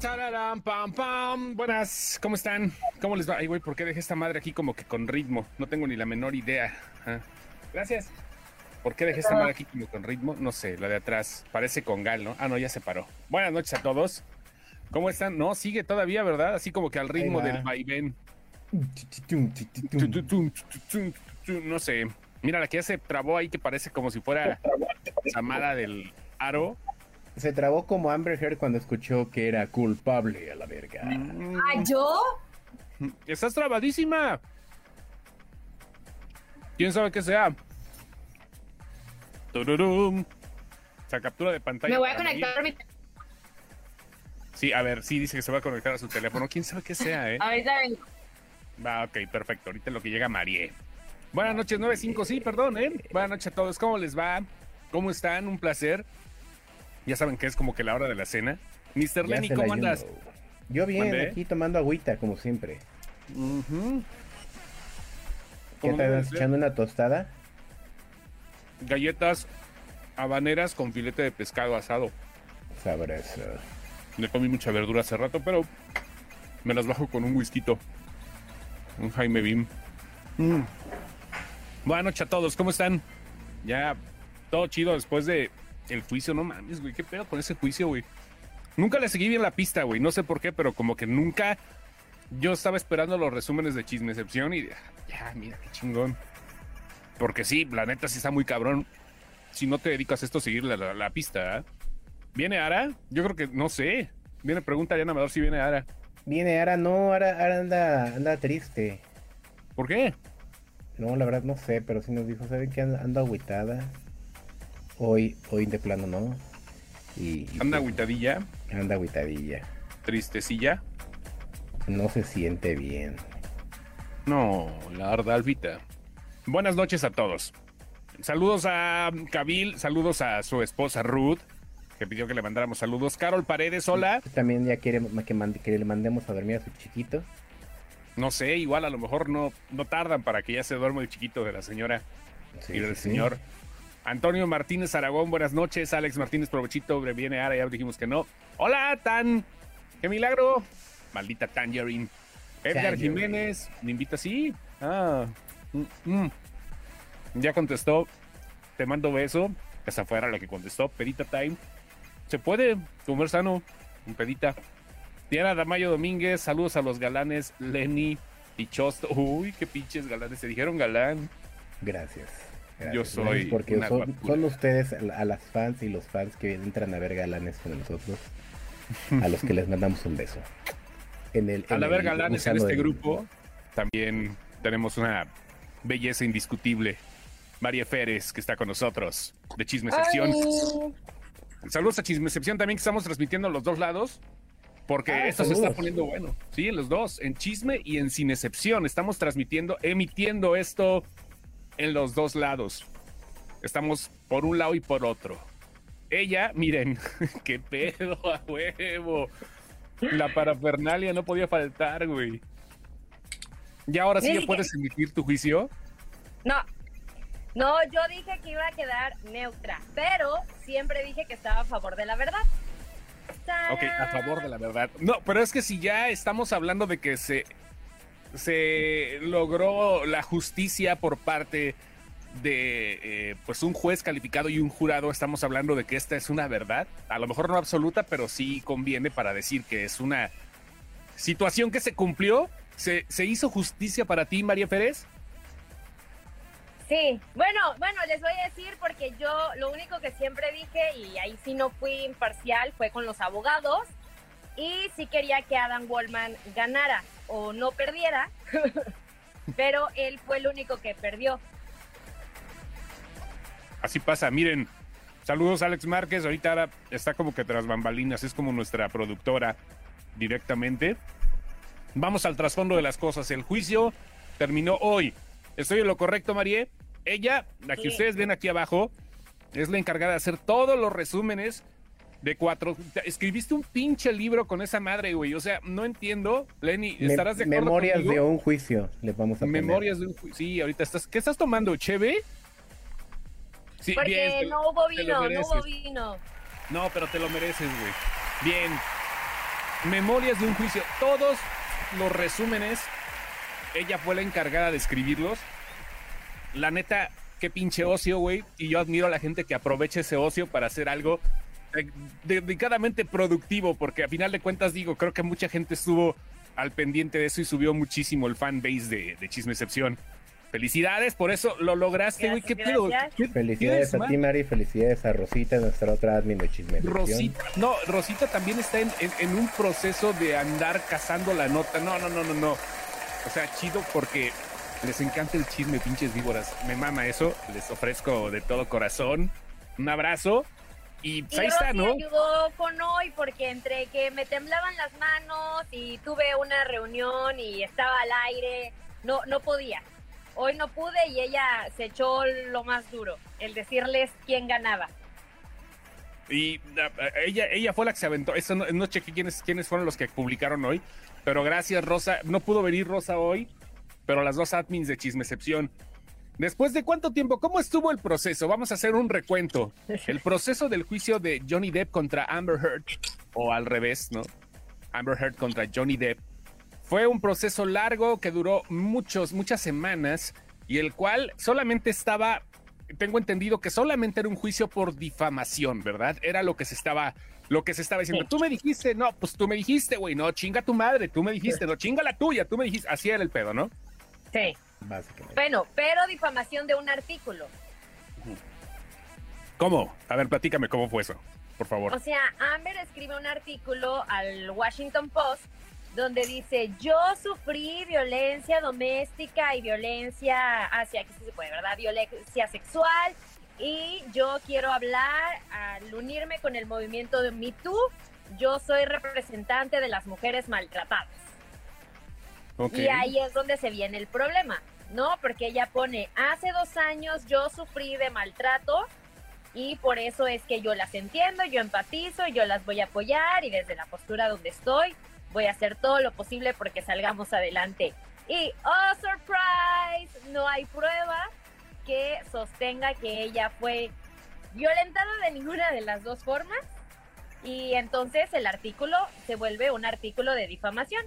Tararán, pam, pam. Buenas, ¿cómo están? ¿Cómo les va? Ay, güey, ¿por qué dejé esta madre aquí como que con ritmo? No tengo ni la menor idea. Ah, Gracias. ¿Por qué dejé esta madre aquí como con ritmo? No sé, la de atrás. Parece con gal, ¿no? Ah, no, ya se paró. Buenas noches a todos. ¿Cómo están? No, sigue todavía, ¿verdad? Así como que al ritmo del vaivén. No sé. Mira, la que ya se trabó ahí que parece como si fuera Samara del Aro. Se trabó como Amber Heard cuando escuchó que era culpable a la verga. ¿Ah, yo? Estás trabadísima. ¿Quién sabe qué sea? Tururum. O sea, captura de pantalla. Me voy a conectar mi... Sí, a ver, sí dice que se va a conectar a su teléfono. ¿Quién sabe qué sea, eh? Ahorita vengo. Va, ok, perfecto. Ahorita lo que llega Marie. Buenas noches, 95, sí, perdón, ¿eh? Buenas noches a todos. ¿Cómo les va? ¿Cómo están? Un placer. Ya saben que es como que la hora de la cena. Mr. Lenny, ¿cómo andas? Yo bien, ¿Mandé? aquí tomando agüita, como siempre. ¿Qué ¿Cómo te debe estás ser? echando una tostada? Galletas habaneras con filete de pescado asado. Sabroso. Le comí mucha verdura hace rato, pero me las bajo con un whisky. Un Jaime Bim. Mm. Buenas noches a todos, ¿cómo están? Ya todo chido después de el juicio, no mames, güey, qué pedo con ese juicio, güey. Nunca le seguí bien la pista, güey, no sé por qué, pero como que nunca yo estaba esperando los resúmenes de Chismecepción y ah, ya, mira qué chingón. Porque sí, la neta sí está muy cabrón. Si no te dedicas a esto, seguir la, la- la pista, ¿ah? ¿Viene Ara? Yo creo que, no sé. Viene, pregunta a Ariana Amador si viene Ara. Viene Ara, no, Ara, Ara anda, anda triste. ¿Por qué? No, la verdad no sé, pero sí nos dijo, ¿saben qué? Anda, anda agüitada. Hoy, hoy de plano no. Y, y Anda pues, agüitadilla, anda agüitadilla. tristecilla. No se siente bien. No, la Ardalvita. Buenas noches a todos. Saludos a Kabil, saludos a su esposa Ruth, que pidió que le mandáramos saludos. Carol Paredes, hola. También ya quiere que, mande- que le mandemos a dormir a su chiquito. No sé, igual a lo mejor no, no tardan para que ya se duerma el chiquito de la señora Sí, y del sí, sí. Antonio Martínez Aragón, buenas noches. Alex Martínez Provechito, viene Ara, ya dijimos que no. Hola, Tan. ¡Qué milagro! Maldita Tangerine. Edgar. Jiménez, me invita, sí. Ah. mm, mm. Ya contestó. Te mando beso. Esa fuera la que contestó. Pedita Time. Se puede comer sano. Un pedita. Diana Damayo Domínguez, saludos a los galanes Lenny y Chosto. Uy, qué pinches galanes. Se dijeron galán. Gracias. Gracias, Yo soy porque una son, ustedes a las fans y los fans que entran a ver galanes con nosotros, a los que les mandamos un beso. En el, Al en haber el galanes en este del- grupo, también tenemos una belleza indiscutible. María Férez, que está con nosotros, de Chismecepción. Ay, Saludos a Chismecepción también, que estamos transmitiendo en los dos lados, porque Ah, esto se está poniendo bueno. Sí, en los dos, en Chisme y en Cinecepción. Estamos transmitiendo, emitiendo esto en los dos lados. Estamos por un lado y por otro. Ella, miren, qué pedo a huevo. La parafernalia no podía faltar, güey. Y ahora sí ya puedes emitir tu juicio. No. No, yo dije que iba a quedar neutra, pero siempre dije que estaba a favor de la verdad. Ok, a favor de la verdad. No, pero es que si ya estamos hablando de que se, se logró la justicia por parte de eh, pues un juez calificado y un jurado, estamos hablando de que esta es una verdad, a lo mejor no absoluta, pero sí conviene para decir que es una situación que se cumplió. ¿Se, se hizo justicia para ti, María Pérez? Sí, bueno, bueno, les voy a decir porque yo lo único que siempre dije, y ahí sí no fui imparcial, fue con los abogados, y sí quería que Adam Wallman ganara o no perdiera, pero él fue el único que perdió. Así pasa, miren. Saludos Alex Márquez, ahorita está como que tras bambalinas, es como nuestra productora directamente. Vamos al trasfondo de las cosas. El juicio terminó hoy. ¿Estoy en lo correcto, Marie? Ella, la que Sí. ustedes ven aquí abajo, es la encargada de hacer todos los resúmenes de cuatro. Te- Escribiste un pinche libro con esa madre, güey. O sea, no entiendo. Lenny, Me- ¿estarás de acuerdo memorias conmigo? de un juicio, le vamos a poner. Memorias de un ju- Sí, ahorita estás. ¿Qué estás tomando? ¿Cheve? Sí, Porque bien, no hubo vino, no hubo vino. No, pero te lo mereces, güey. Bien. Memorias de un juicio. Todos los resúmenes, ella fue la encargada de escribirlos. La neta, qué pinche ocio, güey. Y yo admiro a la gente que aprovecha ese ocio para hacer algo dedicadamente productivo, porque a final de cuentas digo, creo que mucha gente estuvo al pendiente de eso y subió muchísimo el fan base de, de Chisme Excepción. Felicidades, por eso lo lograste, güey. ¿Qué pedo? ¿Qué- Felicidades qué a ti, Mari. Felicidades a Rosita, nuestra otra admin de chisme. Rosita, no, Rosita también está en, en- en un proceso de andar cazando la nota. No, no, no, no, no. O sea, chido porque les encanta el chisme, pinches víboras. Me mama eso. Les ofrezco de todo corazón un abrazo. Y pues Y ahí está, ¿no? ayudó con hoy porque entre que me temblaban las manos y tuve una reunión y estaba al aire, no, no podía. Hoy no pude y ella se echó lo más duro, el decirles quién ganaba. Y ella, ella fue la que se aventó. Eso no, no chequé quiénes, quiénes fueron los que publicaron hoy. Pero gracias, Rosa. No pudo venir Rosa hoy, pero las dos admins de Chismecepción. Después de cuánto tiempo, ¿cómo estuvo el proceso? Vamos a hacer un recuento. El proceso del juicio de Johnny Depp contra Amber Heard, o al revés, ¿no? Amber Heard contra Johnny Depp. Fue un proceso largo que duró muchos, muchas semanas y el cual solamente estaba, tengo entendido que solamente era un juicio por difamación, ¿verdad? Era lo que se estaba, lo que se estaba diciendo. Sí. Tú me dijiste, no, pues tú me dijiste, güey, no, chinga tu madre, tú me dijiste, no, chinga la tuya, tú me dijiste, así era el pedo, ¿no? Sí. Bueno, pero difamación de un artículo. ¿Cómo? A ver, platícame cómo fue eso, por favor. O sea, Amber escribe un artículo al Washington Post donde dice, yo sufrí violencia doméstica y violencia hacia, sí se puede, ¿verdad? Violencia sexual y yo quiero hablar al unirme con el movimiento de Me Too. Yo soy representante de las mujeres maltratadas. Y ahí es donde se viene el problema, ¿no? Porque ella pone, hace dos años yo sufrí de maltrato y por eso es que yo las entiendo, yo empatizo, yo las voy a apoyar y desde la postura donde estoy voy a hacer todo lo posible porque salgamos adelante. Y, oh, surprise, no hay prueba que sostenga que ella fue violentada de ninguna de las dos formas y entonces el artículo se vuelve un artículo de difamación.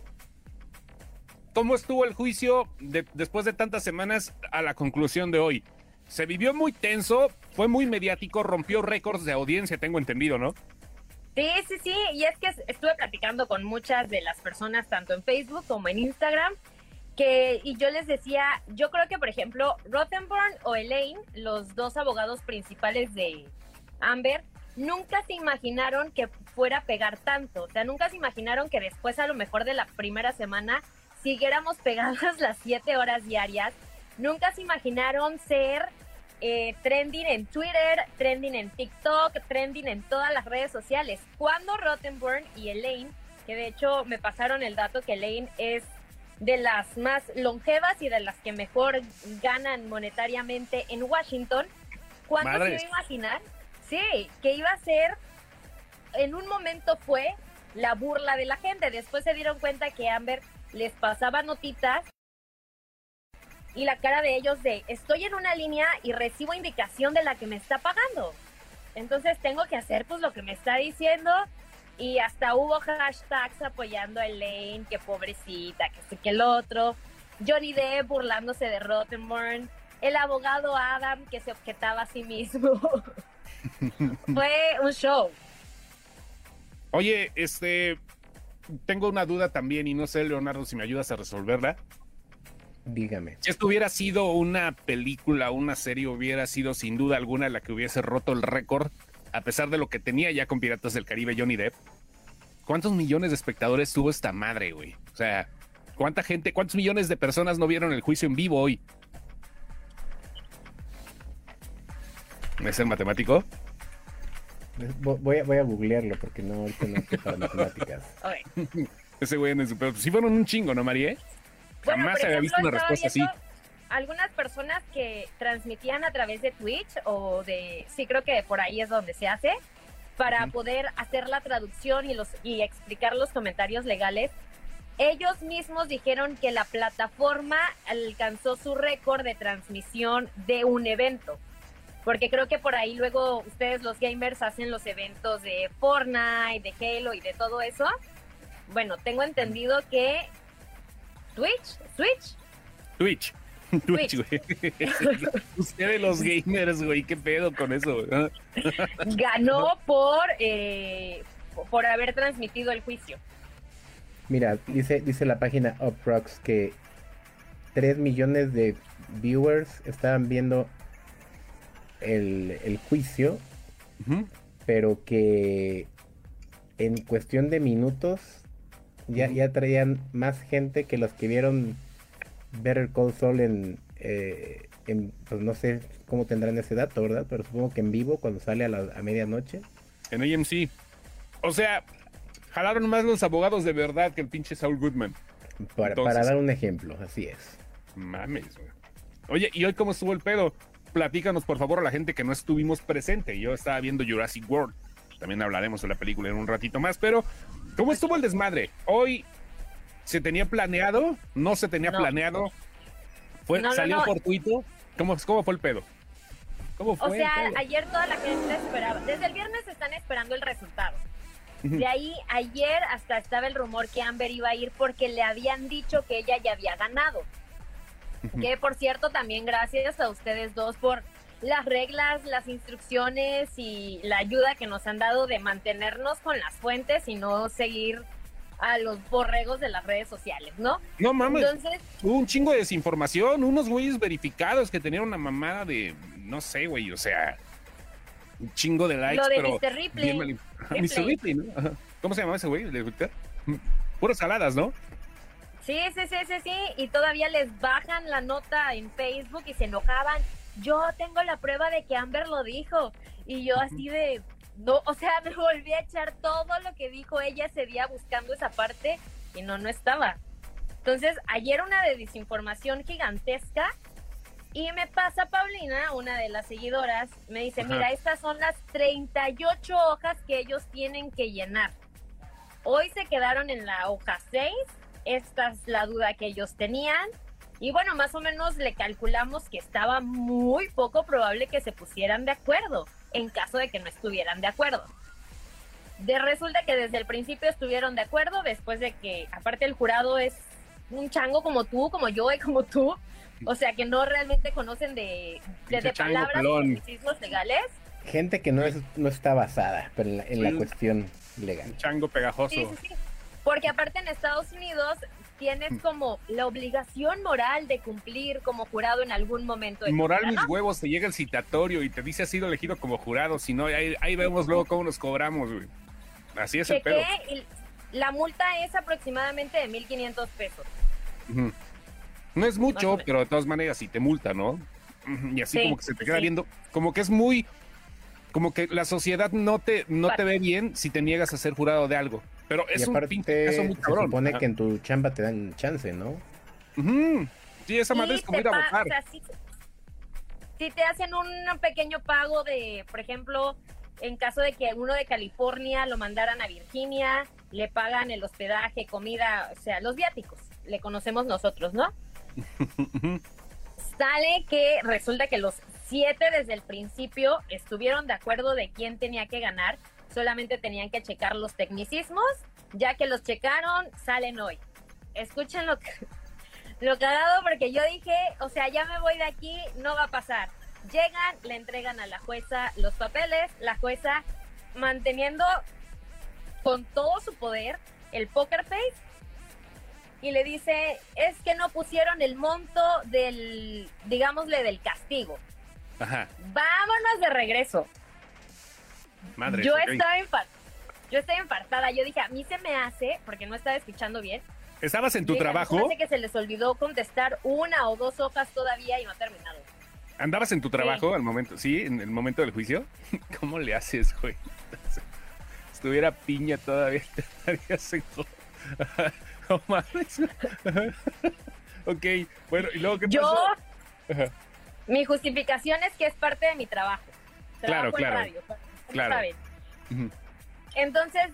¿Cómo estuvo el juicio de- después de tantas semanas a la conclusión de hoy? Se vivió muy tenso, fue muy mediático, rompió récords de audiencia, tengo entendido, ¿no? Sí, sí, sí, y es que estuve platicando con muchas de las personas, tanto en Facebook como en Instagram, que, y yo les decía, yo creo que, por ejemplo, Rothenborn o Elaine, los dos abogados principales de Amber, nunca se imaginaron que fuera a pegar tanto, o sea, nunca se imaginaron que después, a lo mejor de la primera semana, siguiéramos pegadas las siete horas diarias, nunca se imaginaron ser eh, trending en Twitter, trending en TikTok, trending en todas las redes sociales. Cuando Rottenborn y Elaine, que de hecho me pasaron el dato que Elaine es de las más longevas y de las que mejor ganan monetariamente en Washington, ¿cuándo se iba a imaginar? Sí, que iba a ser, en un momento fue la burla de la gente. Después se dieron cuenta que Amber les pasaba notitas y la cara de ellos de estoy en una línea y recibo indicación de la que me está pagando. Entonces tengo que hacer pues lo que me está diciendo y hasta hubo hashtags apoyando a Elaine, que pobrecita, que sé que el otro. Johnny Depp burlándose de Rottenborn. El abogado Adam que se objetaba a sí mismo. Fue un show. Oye, este, tengo una duda también y no sé, Leonardo, si me ayudas a resolverla. Dígame. Si esto hubiera sido una película, una serie, hubiera sido sin duda alguna la que hubiese roto el récord, a pesar de lo que tenía ya con Piratas del Caribe Johnny Depp. ¿Cuántos millones de espectadores tuvo esta madre, güey? O sea, ¿cuánta gente, cuántos millones de personas no vieron el juicio en vivo hoy? ¿Es el matemático? Vo- Voy a, voy a googlearlo porque no, ahorita no estoy para matemáticas. Ese güey en el super. Sí fueron un chingo, ¿no, María? Bueno, Jamás por había visto una estaba respuesta así. viendo Algunas personas que transmitían a través de Twitch o de, sí creo que por ahí es donde se hace, para poder hacer la traducción y, los, y explicar los comentarios legales. Ellos mismos dijeron que la plataforma alcanzó su récord de transmisión de un evento. Porque creo que por ahí luego ustedes los gamers hacen los eventos de Fortnite, de Halo y de todo eso. bueno, tengo entendido que Twitch, Switch, Twitch. Twitch, güey. Ustedes los gamers, güey, qué pedo con eso. ganó por, eh, por haber transmitido el juicio. Mira, dice, dice la página Uprox que 3 millones de viewers estaban viendo el, el juicio, pero que en cuestión de minutos ya, ya traían más gente que los que vieron Better Call Saul en, eh, en, pues no sé cómo tendrán ese dato, ¿verdad? Pero supongo que en vivo cuando sale a, la, a medianoche. En AMC. O sea, jalaron más los abogados de verdad que el pinche Saul Goodman. Para, Entonces- para dar un ejemplo, así es. Mames, güey. Oye, ¿y hoy cómo estuvo el pedo? Platícanos, por favor, a la gente que no estuvimos presente. Yo estaba viendo Jurassic World. También hablaremos de la película en un ratito más, pero ¿cómo estuvo el desmadre? Hoy se tenía planeado, no se tenía No. planeado. Fue, No, salió no. fortuito. ¿Cómo, ¿Cómo fue el pedo? ¿Cómo fue O el sea, pedo? ayer toda la gente esperaba. Desde el viernes están esperando el resultado. De ahí, ayer hasta estaba el rumor que Amber iba a ir porque le habían dicho que ella ya había ganado. Que por cierto, también gracias a ustedes dos por las reglas, las instrucciones y la ayuda que nos han dado de mantenernos con las fuentes y no seguir a los borregos de las redes sociales, ¿no? No mames, Entonces, hubo un chingo de desinformación, unos güeyes verificados que tenían una mamada de, no sé, güey, o sea, un chingo de likes, lo de pero Mr. Ripley. bien Ripley. Mr. Ripley, ¿no? ¿Cómo se llamaba ese güey? Puras saladas, ¿no? Sí, sí, sí, sí, sí. Y todavía les bajan la nota en Facebook y se enojaban. Yo tengo la prueba de que Amber lo dijo. Y yo así de... No, o sea, me volví a echar todo lo que dijo ella ese día buscando esa parte y no, no estaba. Entonces, ayer una de desinformación gigantesca y me pasa Paulina, una de las seguidoras, me dice, Ajá. mira, estas son las 38 hojas que ellos tienen que llenar. Hoy se quedaron en la hoja 6, esta es la duda que ellos tenían. Y bueno, más o menos le calculamos que estaba muy poco probable que se pusieran de acuerdo, en caso de que no estuvieran de acuerdo. De resulta que desde el principio estuvieron de acuerdo, después de que, aparte el jurado es un chango como tú, como yo y como tú, o sea que no realmente conocen de, de, de palabras y legales. Gente que no, es, no está basada pero en la, en la cuestión legal. Chango pegajoso. Sí, sí, sí. Porque aparte en Estados Unidos tienes como la obligación moral de cumplir como jurado en algún momento. de Moral mis huevos, te llega el citatorio y te dice has sido elegido como jurado, si no, ahí, ahí vemos luego cómo nos cobramos, güey. Así es el pedo. Chequé la multa es aproximadamente de 1.500 pesos. No es mucho, pero de todas maneras sí te multa, ¿no? Y así Sí, como que se te queda sí. viendo, como que es muy, como que la sociedad no te, no te ve bien si te niegas a ser jurado de algo. Pero es y un aparte, pinche caso muy se supone que en tu chamba te dan chance, ¿no? Sí, esa madre Y es como ir a pa- votar. o sea, sí- si te hacen un pequeño pago de, por ejemplo, en caso de que uno de California lo mandaran a Virginia, le pagan el hospedaje, comida, o sea, los viáticos, le conocemos nosotros, ¿no? Sale que resulta que los siete desde el principio estuvieron de acuerdo de quién tenía que ganar, solamente tenían que checar los tecnicismos, ya que los checaron, salen hoy. Escuchen lo que lo cagado porque yo dije, o sea, ya me voy de aquí, no va a pasar. Llegan, le entregan a la jueza los papeles, la jueza manteniendo con todo su poder el poker face y le dice, es que no pusieron el monto del, digámosle, del castigo. Ajá, Vámonos de regreso. Madre. yo estaba yo estaba infartada. Yo dije, a mí se me hace, porque no estaba escuchando bien. ¿Estabas en tu dije, trabajo? hace que se les olvidó contestar una o dos hojas todavía y no ha terminado. ¿Andabas en tu trabajo al momento? ¿Sí? ¿En el momento del juicio? ¿Cómo le haces, güey? Estuviera piña todavía, te estarías en... No mames. ok, bueno, ¿y luego qué Yo, pasó? Ajá. mi justificación es que es parte de mi trabajo. Claro, Trabajo en claro, radio, claro. saben. Entonces,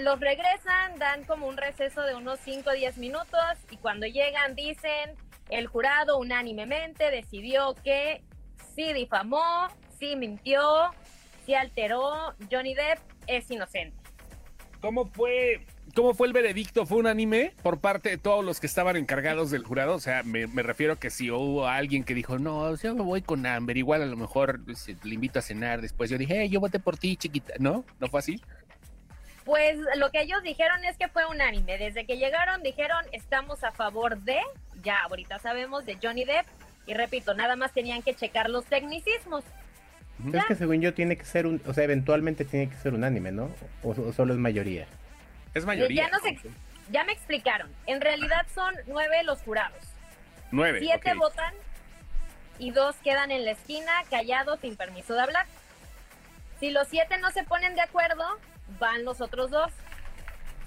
los regresan, dan como un receso de unos 5 o 10 minutos y cuando llegan dicen, el jurado unánimemente decidió que sí difamó, sí mintió, sí alteró, Johnny Depp es inocente. ¿Cómo fue ¿Cómo fue el veredicto? ¿Fue un anime por parte de todos los que estaban encargados del jurado? O sea, me, refiero a que si hubo alguien que dijo, no, yo me voy con Amber, igual a lo mejor pues, le invito a cenar después. Yo dije, hey, yo voté por ti, chiquita. ¿No? ¿No fue así? Pues lo que ellos dijeron es que fue un anime. Desde que llegaron dijeron, estamos a favor de, ya ahorita sabemos, de Johnny Depp. Y repito, nada más tenían que checar los tecnicismos. Es que según yo tiene que ser un, o sea, eventualmente tiene que ser un anime, ¿no? o solo es mayoría. Es mayoría. Ya, me explicaron. En realidad son nueve los jurados. Nueve. Siete votan y dos quedan en la esquina callados sin permiso de hablar. Si los siete no se ponen de acuerdo, van los otros dos.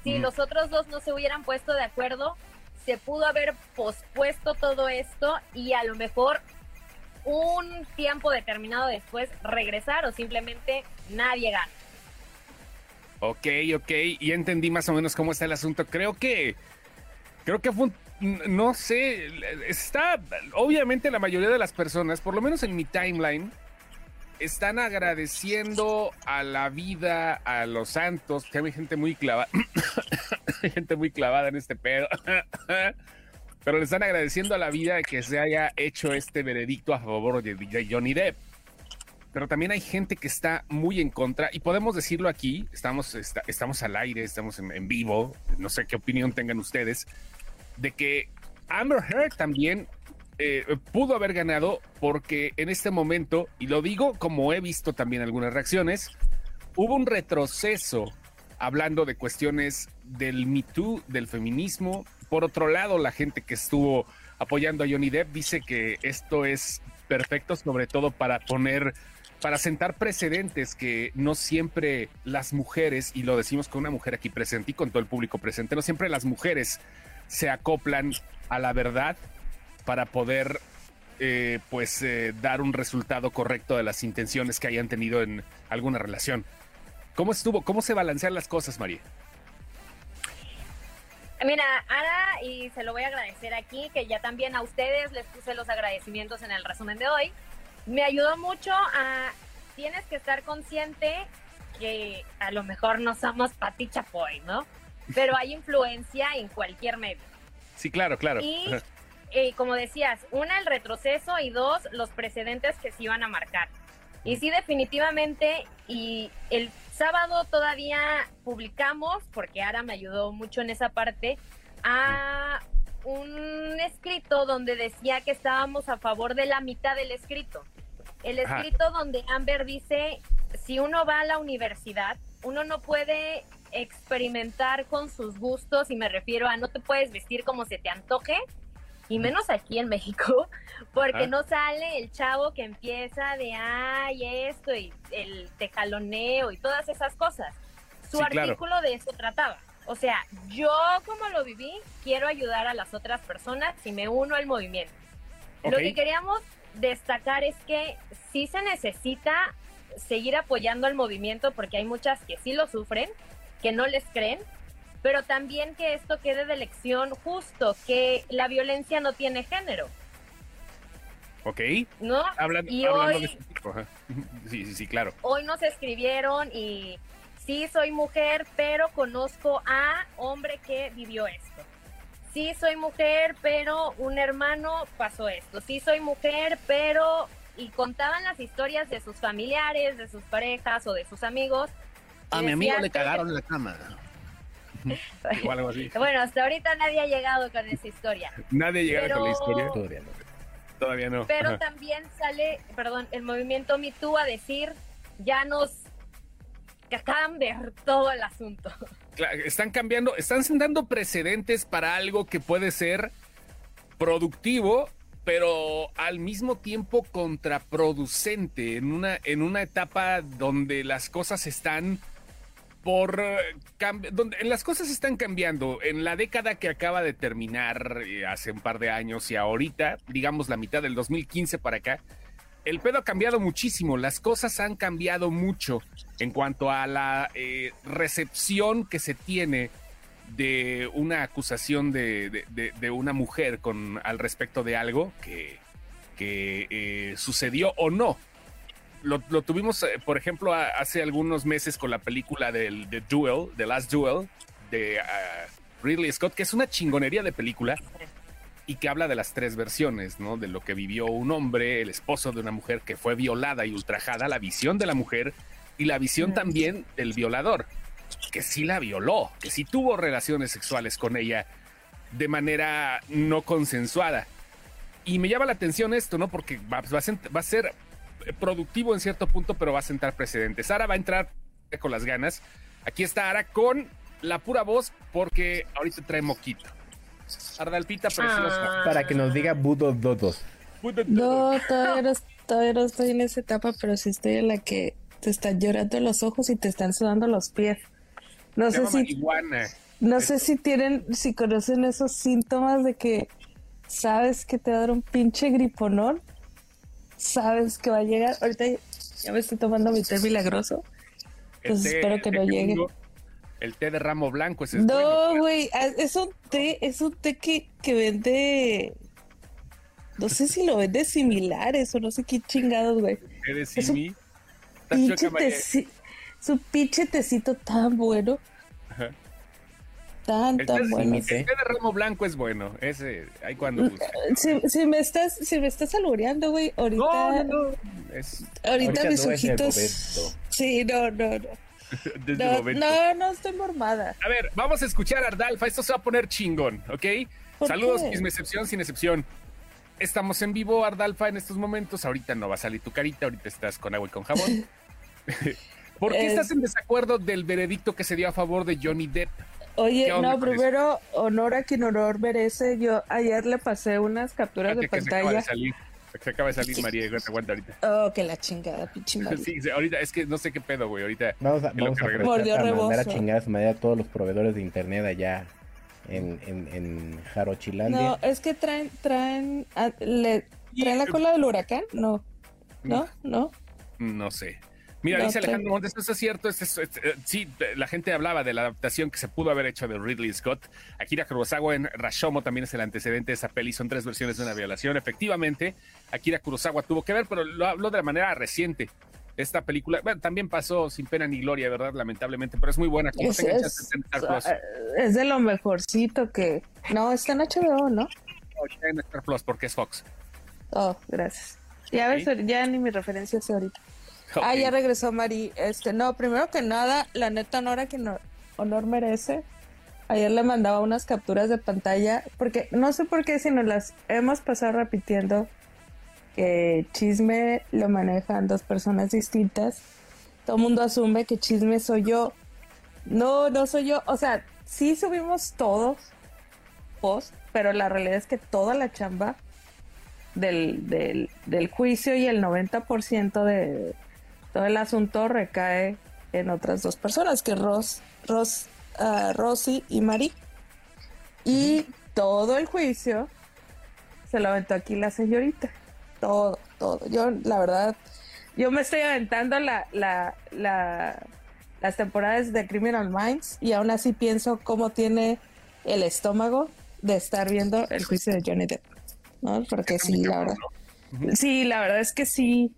Si los otros dos no se hubieran puesto de acuerdo, se pudo haber pospuesto todo esto y a lo mejor un tiempo determinado después regresar o simplemente nadie gana. Ok, ok, y entendí más o menos cómo está el asunto. Creo que, creo que fue no sé, está, obviamente la mayoría de las personas, por lo menos en mi timeline, están agradeciendo a la vida, a los santos, que hay gente muy clavada, gente muy clavada en este pedo, pero le están agradeciendo a la vida que se haya hecho este veredicto a favor de Johnny Depp pero también hay gente que está muy en contra y podemos decirlo aquí, estamos, estamos al aire, estamos en, vivo, no sé qué opinión tengan ustedes, de que Amber Heard también eh, pudo haber ganado porque en este momento, y lo digo como he visto también algunas reacciones, hubo un retroceso hablando de cuestiones del Me Too, del feminismo. Por otro lado, la gente que estuvo apoyando a Johnny Depp dice que esto es perfecto, sobre todo para poner para sentar precedentes que no siempre las mujeres, y lo decimos con una mujer aquí presente y con todo el público presente, no siempre las mujeres se acoplan a la verdad para poder eh, pues eh, dar un resultado correcto de las intenciones que hayan tenido en alguna relación. ¿Cómo estuvo? ¿Cómo se balancean las cosas, María? Mira, Ara, y se lo voy a agradecer aquí, que ya también a ustedes les puse los agradecimientos en el resumen de hoy me ayudó mucho a, tienes que estar consciente que a lo mejor no somos Pati Chapoy, ¿no? Pero hay influencia en cualquier medio. Sí, claro, claro. Y eh, como decías, una, el retroceso y dos, los precedentes que se iban a marcar. Y sí, definitivamente, y el sábado todavía publicamos, porque Ara me ayudó mucho en esa parte, a un escrito donde decía que estábamos a favor de la mitad del escrito. El escrito donde Amber dice, si uno va a la universidad, uno no puede experimentar con sus gustos y me refiero a no te puedes vestir como se te antoje y menos aquí en México porque no sale el chavo que empieza de ay esto y el tejaloneo y todas esas cosas su artículo de eso trataba. O sea yo como lo viví quiero ayudar a las otras personas y me uno al movimiento. Lo que queríamos destacar es que sí se necesita seguir apoyando al movimiento porque hay muchas que sí lo sufren, que no les creen, pero también que esto quede de lección justo, que la violencia no tiene género. Ok. ¿No? y hoy, Sí, sí, sí, claro. Hoy nos escribieron y sí soy mujer, pero conozco a hombre que vivió esto sí soy mujer, pero un hermano pasó esto, sí soy mujer, pero... Y contaban las historias de sus familiares, de sus parejas o de sus amigos. A mi amigo le cagaron la cama. Bueno, hasta ahorita nadie ha llegado con esa historia. Nadie ha llegado con la historia. Todavía no. Pero también sale, perdón, el movimiento Me a decir, ya nos acaban de ver todo el asunto están cambiando, están dando precedentes para algo que puede ser productivo, pero al mismo tiempo contraproducente en una, en una etapa donde las cosas están por donde las cosas están cambiando. En la década que acaba de terminar eh, hace un par de años y ahorita, digamos la mitad del 2015 para acá, el pedo ha cambiado muchísimo, las cosas han cambiado mucho en cuanto a la eh, recepción que se tiene de una acusación de, una mujer con al respecto de algo que, que eh, sucedió o no. Lo, tuvimos, eh, por ejemplo, hace algunos meses con la película del The Duel, The Last Duel, de ah, Ridley Scott, que es una chingonería de película y que habla de las tres versiones, ¿no? De lo que vivió un hombre, el esposo de una mujer que fue violada y ultrajada, la visión de la mujer y la visión también del violador, que sí la violó, que sí tuvo relaciones sexuales con ella de manera no consensuada. Y me llama la atención esto, ¿no? Porque va, va a, sent- va a ser productivo en cierto punto, pero va a sentar precedentes. Sara va a entrar con las ganas. Aquí está Ara con la pura voz, porque ahorita trae moquito. Ardalpita preciosa. Ah. Para que nos diga Budo Dodos. No, todavía no, todavía no estoy en esa etapa, pero sí estoy en la que te están llorando los ojos y te están sudando los pies. No Se sé si, marihuana. no sé si tienen, si conocen esos síntomas de que sabes que te va a dar un pinche griponón, sabes que va a llegar. Ahorita ya me estoy tomando mi té milagroso. Pues té- espero que el no llegue. mundo, El té de ramo blanco, ese es bueno. No, güey, ah, es un té, es un té que, que vende. No sé si lo vende similares o no sé qué chingados, güey. Té de es un Pinche su pinche tecito tan bueno. Ajá. Tan, tan bueno. el té de ramo blanco es bueno. Ese, ahí cuando Mm, guste. Si, si me estás, si me estás albureando, güey, ahorita, No, no, no. Es ahorita Ahorita mis no es el ojitos. Sí, no, no, no. desde No, momento. no, no estoy mormada. A ver, vamos a escuchar a Ardalfa. Esto se va a poner chingón, ¿ok? ¿Por Saludos, qué? sin excepción, sin excepción. Estamos en vivo, Ardalfa, en estos momentos. Ahorita no va a salir tu carita, ahorita estás con agua y con jabón. ¿Por qué Es- estás en desacuerdo del veredicto que se dio a favor de Johnny Depp? Oye, ¿Qué onda no, primero, honor a quien honor merece. Yo ayer le pasé unas capturas de Fíjate que se acaba pantalla. de salir. Se acaba de salir María, aguanta, aguanta ahorita. Oh, que la chingada, pinche madre. Sí, sí, ahorita es que no sé qué pedo, güey. Ahorita. Vamos a, vamos a. Mordió mandar a rebozo. chingar a su madre a todos los proveedores de internet allá en, en, en Jarochilandia. No, es que traen, traen, ah, le, traen la cola del huracán, no, no, no. No sé. Mira, No, dice Alejandro Montes, eso es cierto. es- es- es- eh, sí, eh, la gente hablaba de la adaptación que se pudo haber hecho de Ridley Scott. Akira Kurosawa en Rashomo también es el antecedente de esa peli. Son tres versiones de una violación. Efectivamente, Akira Kurosawa tuvo que ver, pero lo habló de manera reciente. Esta película, bueno, también pasó sin pena ni gloria, ¿verdad? Lamentablemente, pero es muy buena. Como Es, tengan es- chance en Star Plus. es de lo mejorcito que... No, está en HBO, ¿no? O en Star Plus, porque es Fox. Oh, gracias. Ya ves, ya ni mi referencia sé ahorita. Ah, ya regresó Mari. Este, no, primero que nada, la neta honor a quien no- honor merece. Ayer le mandaba unas capturas de pantalla, porque no sé por qué, si nos las hemos pasado repitiendo que chisme lo manejan dos personas distintas. Todo el mundo asume que chisme soy yo. No, no soy yo. O sea, sí subimos todos post, pero la realidad es que toda la chamba del, del, del juicio y el 90% de todo el asunto recae en otras dos personas, que es Ros, Ros, ah, Rosy y Mari. Y todo el juicio se lo aventó aquí la señorita. Todo, todo. Yo, la verdad, yo me estoy aventando la, la, la, las temporadas de Criminal Minds y aún así pienso cómo tiene el estómago de estar viendo el juicio de Johnny Depp. ¿no? Porque sí, la verdad. Sí, la verdad es que sí.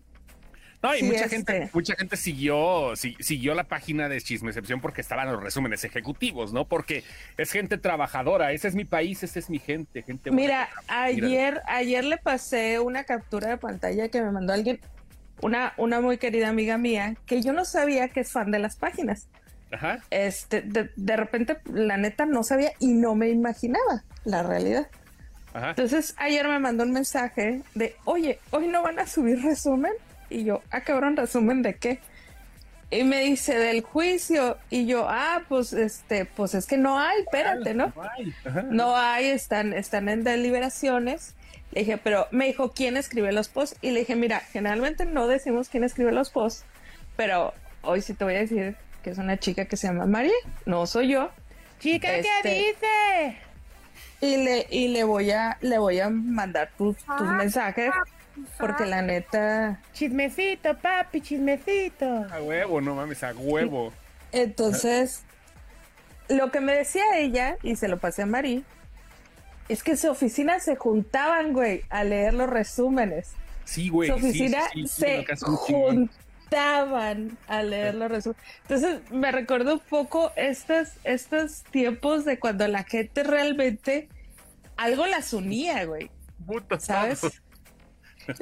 No, y Sí, mucha este. gente, mucha gente siguió, si- siguió la página de Chismecepción porque estaban los resúmenes ejecutivos, ¿no? Porque es gente trabajadora, ese es mi país, esa es mi gente, gente Mira, trabaja. Mira, ayer, ayer le pasé una captura de pantalla que me mandó alguien, una, una muy querida amiga mía, que yo no sabía que es fan de las páginas. Ajá. Este, de, de repente, la neta no sabía y no me imaginaba la realidad. Ajá. Entonces ayer me mandó un mensaje de, oye, hoy no van a subir resumen. Y yo, ah, cabrón, resumen de qué. Y me dice del juicio. Y yo, ah, pues este, pues es que no hay, espérate, ¿no? No hay, están, están en deliberaciones. Le dije, pero me dijo quién escribe los posts. Y le dije, mira, generalmente no decimos quién escribe los posts, pero hoy sí te voy a decir que es una chica que se llama María, no soy yo. Chica, Este- ¿qué dice? Y le, y le voy a, le voy a mandar tus, tus Ah, mensajes, porque la neta. Chismecito, papi, chismecito. A huevo, no mames, a huevo. Entonces, lo que me decía ella, y se lo pasé a Mari, es que su oficina se juntaban, güey, a leer los resúmenes. Sí, güey. su sí, oficina sí, sí, se lo que hace un chingo. jun- sentaban a leer los resúmenes. Entonces me recordó un poco estos, estos tiempos de cuando la gente realmente algo las unía, güey. Puta, ¿Sabes? todo.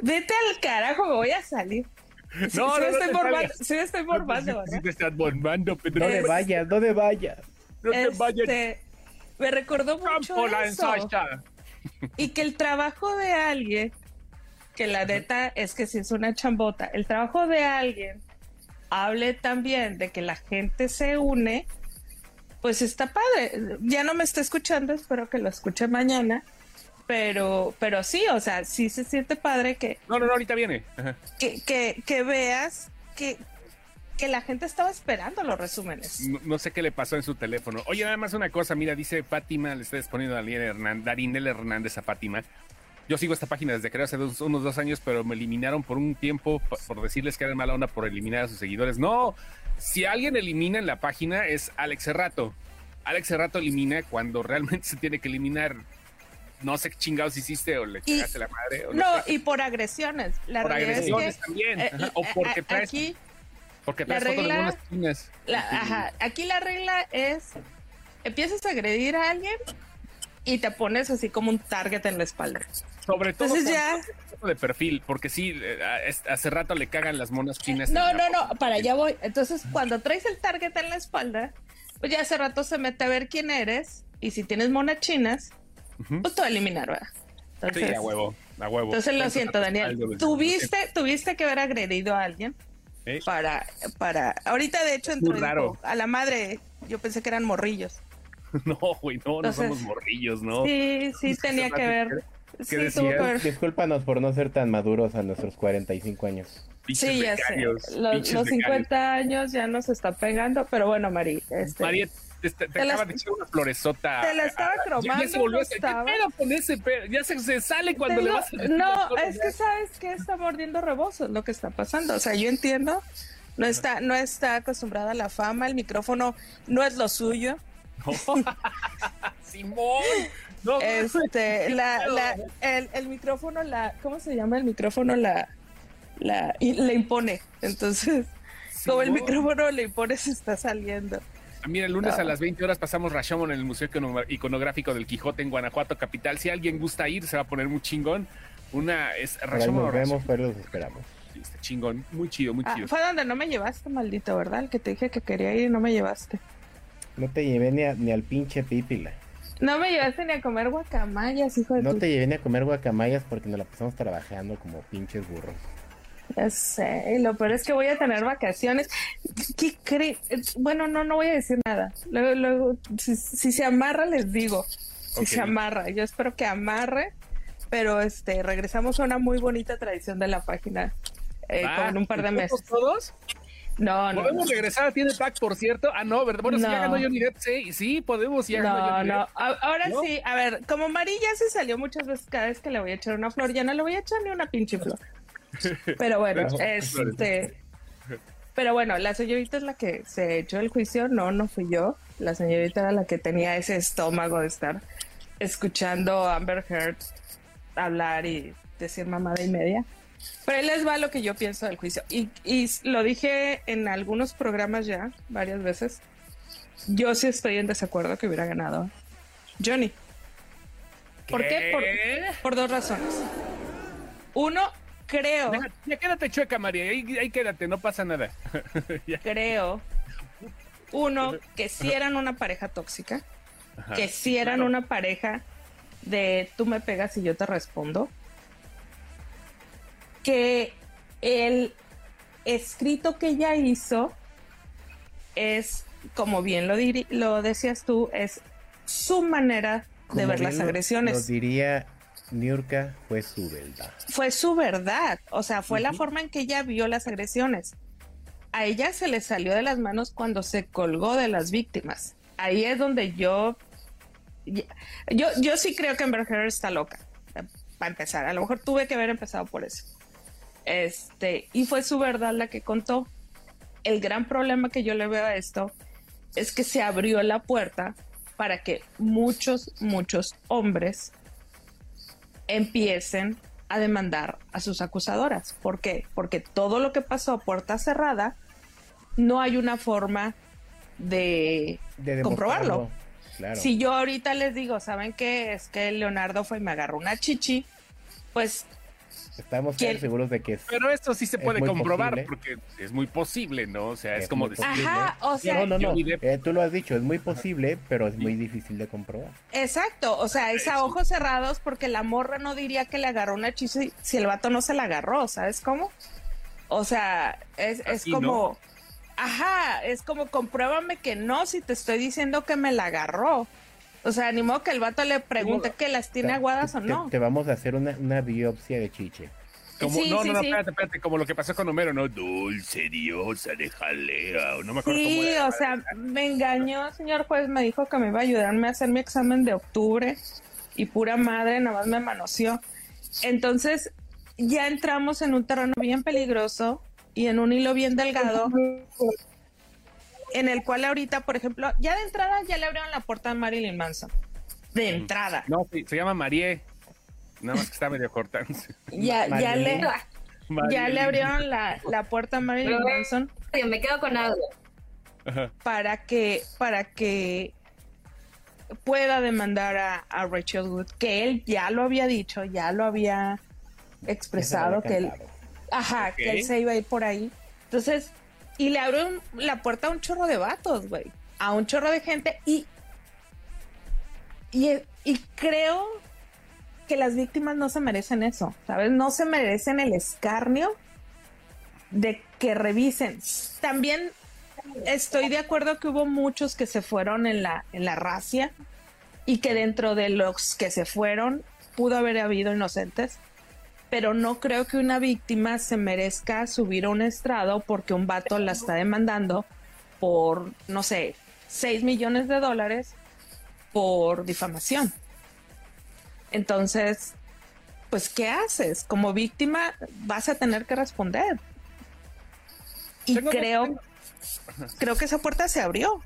Vete al carajo, me voy a salir. Sí, No, sí no, no estoy te formando, sí me estoy formando, Sí, sí ¿verdad? te estás formando, Pedro. No te Es- vayas, no te vayas. No te vayas. Este, me recordó mucho Campo la eso. Y que el trabajo de alguien, que la neta es que si es una chambota, el trabajo de alguien hable también de que la gente se une, pues está padre. Ya no me está escuchando, espero que lo escuche mañana. Pero, pero sí, o sea, sí se siente padre que, No, no, no, ahorita viene. Ajá. que, que, que veas que, que la gente estaba esperando los resúmenes. No, no sé qué le pasó en su teléfono. Oye, nada más una cosa, mira, dice Fátima, le estoy exponiendo a Hernández, Darinel Hernández a Fátima. Yo sigo esta página desde creo hace dos- unos dos años, pero me eliminaron por un tiempo por decirles que eran mala onda por eliminar a sus seguidores. No, si alguien elimina en la página es Alex Serrato. Alex Serrato elimina cuando realmente se tiene que eliminar. No sé qué chingados hiciste o le cagaste la madre. O No, y por agresiones. La por agresiones es que también. eh, ajá, o eh, porque traes, aquí porque la traes fotos de regla-. La- Este, ajá, aquí la regla es, empiezas a agredir a alguien y te pones así como un target en la espalda. Sobre todo Entonces ya- de perfil, porque sí, eh, hace rato le cagan las monas chinas. No, la no, no, para allá voy. Entonces, cuando traes el target en la espalda, pues ya hace rato se mete a ver quién eres y si tienes monas chinas, Va a eliminar, ¿verdad? Sí, Entonces, a huevo, a huevo. entonces lo siento, Daniel. Tuviste, tuviste que haber agredido a alguien ¿Eh? para, para, ahorita de hecho entró raro. a la madre, yo pensé que eran morrillos. No, güey, no, no Entonces- somos morrillos, ¿no? Sí, sí tenía que ver. ¿Qué Sí, decías? Discúlpanos por no ser tan maduros a nuestros 45 años. Pinches Sí, ya becarios, sé. Los, los becarios. 50 años ya nos está pegando, pero bueno, Mari, este, María, te, te, te acaba de echar una floresota. te la estaba Ah, ya- cromando, Ya se volvió no a. ¿Qué pedo con ese pedo? Ya se, se sale cuando le vas a decir no, es ya. que sabes que está mordiendo rebozo, es lo que está pasando. O sea, yo entiendo, no está, no está acostumbrada a la fama, el micrófono no es lo suyo. Simón. No, Este, la, la, el, el micrófono, la, ¿cómo se llama el micrófono? La, la, y le impone. Entonces, como el micrófono le impone, se está saliendo. Mira, el lunes Ah. a las 20 horas pasamos Rashomon en el Museo Icono- Iconográfico del Quijote en Guanajuato, capital. Si alguien gusta ir, se va a poner muy chingón. Una es Rashomon. nos vemos, pero los esperamos. Sí, está chingón, muy chido, muy Ah, chido. fue donde no me llevaste, maldito, ¿verdad? El que te dije que quería ir y no me llevaste. No te llevé ni, a- ni al pinche pípila. No me llevaste ni a comer guacamayas, hijo de No tu... te llevé ni a comer guacamayas porque nos la pasamos trabajando como pinches burros. Ya sé, y lo peor es que voy a tener vacaciones. ¿Qué cree? Bueno, no, no voy a decir nada. Luego, luego, si, si se amarra, les digo. Si se amarra, yo espero que amarre, pero este, regresamos a una muy bonita tradición de la página eh, como en un par de ¿y meses. todos? No, no, no. ¿Podemos regresar a Tiene Pack, por cierto? Ah, no, ¿verdad? Bueno, si ya No. ganó Johnny Depp, sí, sí, podemos, ya ganó No, Johnny no. Depp. A- Ahora ¿No? sí, a ver, como Mari ya se salió muchas veces cada vez que le voy a echar una flor, ya no le voy a echar ni una pinche flor. Pero bueno, este. Pero bueno, la señorita es la que se echó el juicio, no, no fui yo. La señorita era la que tenía ese estómago de estar escuchando a Amber Heard hablar y decir mamada y media. Pero ahí les va lo que yo pienso del juicio. Y, y lo dije en algunos programas ya, varias veces. Yo sí estoy en desacuerdo que hubiera ganado Johnny. ¿Por qué? Por, por dos razones. Uno, creo, Ya, ya quédate chueca, María, ahí, ahí quédate, no pasa nada. Creo, uno, que sí eran una pareja tóxica, Ajá. que sí eran claro. una pareja de tú me pegas y yo te respondo, que el escrito que ella hizo es, como bien lo, lo decías tú, es su manera de Como ver las lo- agresiones. Nos diría Niurka, fue su verdad. fue su verdad, o sea, fue la forma en que ella vio las agresiones. A ella se le salió de las manos cuando se colgó de las víctimas. Ahí es donde yo, yo, yo sí creo que Amber Heard está loca, para empezar. A lo mejor tuve que haber empezado por eso. Este, y fue su verdad la que contó. El gran problema que yo le veo a esto es que se abrió la puerta para que muchos, muchos hombres empiecen a demandar a sus acusadoras. ¿Por qué? Porque todo lo que pasó a puerta cerrada, no hay una forma de, De comprobarlo. Claro. Si yo ahorita les digo, ¿saben qué? Es que Leonardo fue y me agarró una chichi, pues Estamos seguros de que es. Pero esto sí se puede muy comprobar posible. porque es muy posible, ¿no? O sea, es, Es como decir, posible. Ajá, o sea, no, no, no. Eh, tú lo has dicho, es muy posible, pero es muy difícil de comprobar. Exacto, o sea, es a ojos cerrados porque la morra no diría que le agarró una chichi si el vato no se la agarró, ¿sabes cómo? O sea, es, es Así, como, ajá, es como compruébame que no si te estoy diciendo que me la agarró. O sea, ni modo que el vato le pregunte que las tiene aguadas o no. te vamos a hacer una, una biopsia de chiche. como, Sí, no, sí, no, no, sí. espérate, espérate, como lo que pasó con Homero, ¿no? Dulce diosa de jalea, o no me acuerdo cómo Sí, era. o sea, me engañó, señor juez, me dijo que me iba a ayudarme a hacer mi examen de octubre y pura madre, nada más me manoseó. Entonces, ya entramos en un terreno bien peligroso y en un hilo bien delgado, en el cual ahorita, por ejemplo, ya de entrada ya le abrieron la puerta a Marilyn Manson. De entrada. No, sí, se llama Marie. Nada más que está medio cortando. Ya, ya le, Marilyn. ya le abrieron la, la puerta a Marilyn Manson. Me quedo con algo. Ajá. para que para que pueda demandar a, a Rachel Wood, que él ya lo había dicho, ya lo había expresado, que él, ajá, que él se iba a ir por ahí. Entonces, y le un- la puerta a un chorro de vatos, güey, a un chorro de gente y y, y creo que las víctimas no se merecen eso, ¿sabes? No se merecen el escarnio de que revisen. También estoy de acuerdo que hubo muchos que se fueron en la, en la racia y que dentro de los que se fueron pudo haber habido inocentes, pero no creo que una víctima se merezca subir a un estrado porque un vato la está demandando por, no sé, 6 millones de dólares por difamación. Entonces, pues, ¿qué haces? Como víctima vas a tener que responder. Y Tengo dos- creo, creo que esa puerta se abrió.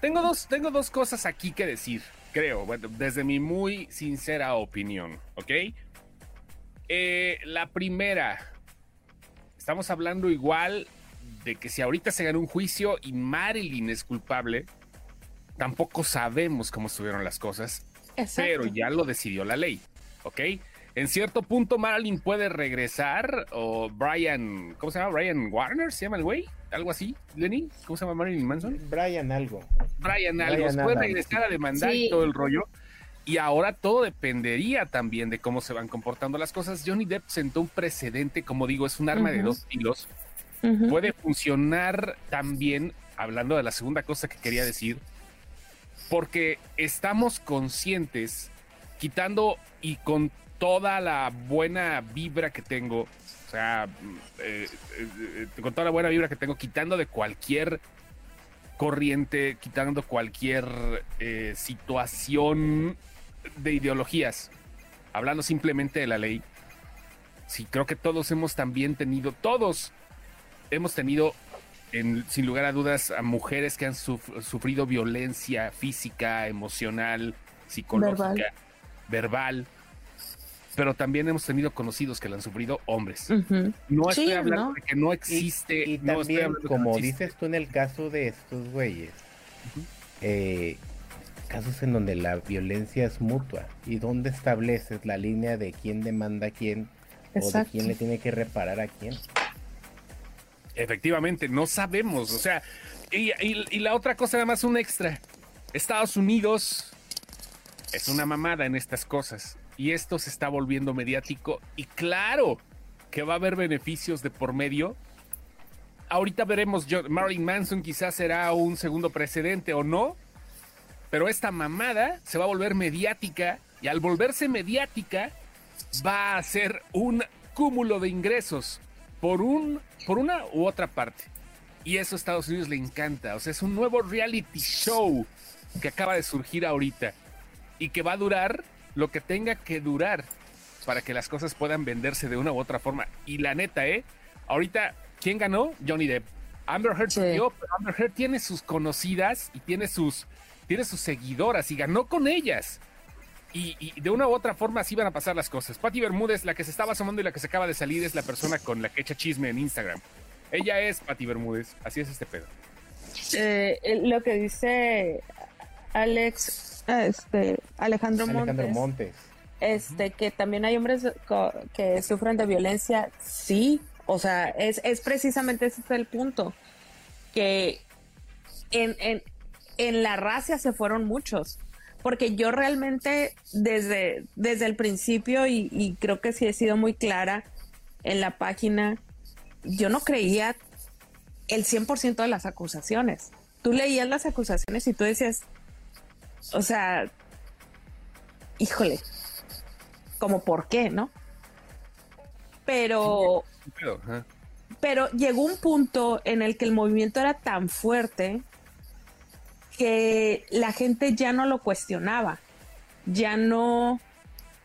Tengo dos, tengo dos cosas aquí que decir, creo, bueno, desde mi muy sincera opinión, ¿ok? Eh, la primera, estamos hablando igual de que si ahorita se ganó un juicio y Marilyn es culpable, tampoco sabemos cómo estuvieron las cosas, pero ya lo decidió la ley, ¿ok? En cierto punto Marilyn puede regresar o Brian, ¿cómo se llama? Brian Warner, ¿se llama el güey? Algo así, Lenny, ¿cómo se llama Marilyn Manson? Brian algo. Brian algo, Brian puede regresar a demandar y todo el rollo. Y ahora todo dependería también de cómo se van comportando las cosas. Johnny Depp sentó un precedente, como digo, es un arma de dos filos. Ujú. Puede funcionar también, hablando de la segunda cosa que quería decir, porque estamos conscientes, quitando y con toda la buena vibra que tengo, o sea, eh, eh, eh, con toda la buena vibra que tengo, quitando de cualquier corriente, quitando cualquier eh, situación de ideologías, hablando simplemente de la ley. Sí, creo que todos hemos también tenido, todos hemos tenido, en- sin lugar a dudas, a mujeres que han suf- sufrido violencia física, emocional, psicológica, verbal. pero también hemos tenido conocidos que la han sufrido hombres. No Sí, estoy hablando ¿no? de que no existe. y no estoy también, hablando de que como dices tú en el caso de estos güeyes, eh, casos en donde la violencia es mutua y donde estableces la línea de quién demanda a quién o de quién le tiene que reparar a quién. Efectivamente, no sabemos. O sea, y, y- y la otra cosa, nada más un extra. Estados Unidos es una mamada en estas cosas. Y esto se está volviendo mediático. Y claro que va a haber beneficios de por medio. Ahorita veremos, Marilyn Manson quizás será un segundo precedente o no. Pero esta mamada se va a volver mediática. Y al volverse mediática, va a ser un cúmulo de ingresos por un por una u otra parte. Y eso a Estados Unidos le encanta. O sea, es un nuevo reality show que acaba de surgir ahorita y que va a durar lo que tenga que durar para que las cosas puedan venderse de una u otra forma. Y la neta, ¿eh? Ahorita, ¿quién ganó? Johnny Depp. Amber Heard Sí. perdió, pero Amber Heard tiene sus conocidas y tiene sus, tiene sus seguidoras y ganó con ellas. Y, y de una u otra forma así van a pasar las cosas. Patti Bermúdez, la que se estaba asomando y la que se acaba de salir, es la persona con la que echa chisme en Instagram. Ella es Patti Bermúdez, así es este pedo. Eh, lo que dice Alex, este, Alejandro, Alejandro Montes, Montes. este, que también hay hombres que sufren de violencia, sí, o sea, es, es precisamente ese es el punto, que en, en, en la racia se fueron muchos, porque yo realmente desde, desde el principio, y, y creo que sí he sido muy clara en la página, yo no creía el 100% de las acusaciones. Tú leías las acusaciones y tú decías, o sea, híjole, como por qué, ¿no? Pero, pero llegó un punto en el que el movimiento era tan fuerte que la gente ya no lo cuestionaba, ya no,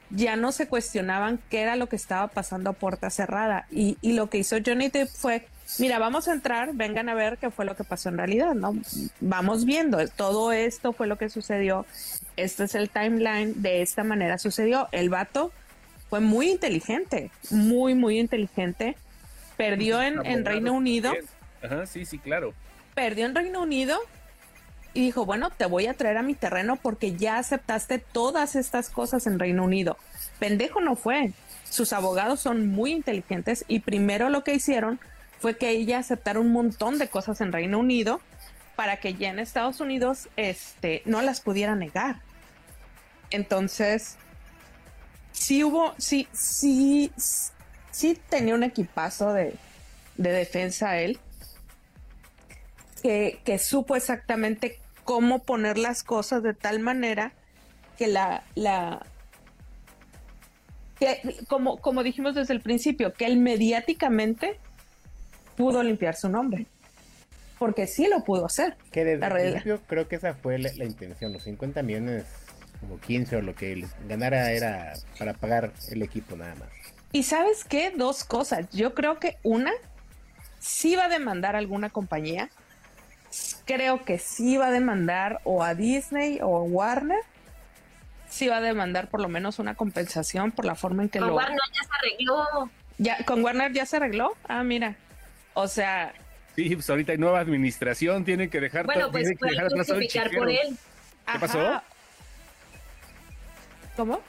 ya no se cuestionaban qué era lo que estaba pasando a puerta cerrada. Y, y lo que hizo Johnny Depp fue, mira, vamos a entrar, vengan a ver qué fue lo que pasó en realidad, ¿no? Vamos viendo, todo esto fue lo que sucedió, este es el timeline, de esta manera sucedió. El vato fue muy inteligente, muy, muy inteligente. Perdió en, en Reino Unido. Ajá, sí, sí, claro. perdió en Reino Unido y dijo, bueno, te voy a traer a mi terreno porque ya aceptaste todas estas cosas en Reino Unido. Pendejo no fue. Sus abogados son muy inteligentes y primero lo que hicieron fue que ella aceptara un montón de cosas en Reino Unido para que ya en Estados Unidos este, no las pudiera negar. Entonces, sí hubo, sí, sí, sí tenía un equipazo de, de defensa él que, que supo exactamente cómo poner las cosas de tal manera que la, la que, como, como dijimos desde el principio, que él mediáticamente pudo limpiar su nombre. Porque sí lo pudo hacer. Que desde el principio creo que esa fue la, la intención. Los 50 millones, como 15 o lo que les ganara era para pagar el equipo nada más. Y sabes qué? Dos cosas. Yo creo que una, sí va a demandar alguna compañía. Creo que sí va a demandar o a Disney o a Warner. Sí va a demandar por lo menos una compensación por la forma en que Con lo... Warner ya se arregló. Ya, ¿Con Warner ya se arregló? Ah, mira. O sea, Sí, pues ahorita hay nueva administración, tienen que dejar Bueno, to- pues tienen que puede dejar atrás todo el justificar por él. ¿Qué pasó? ¿Cómo?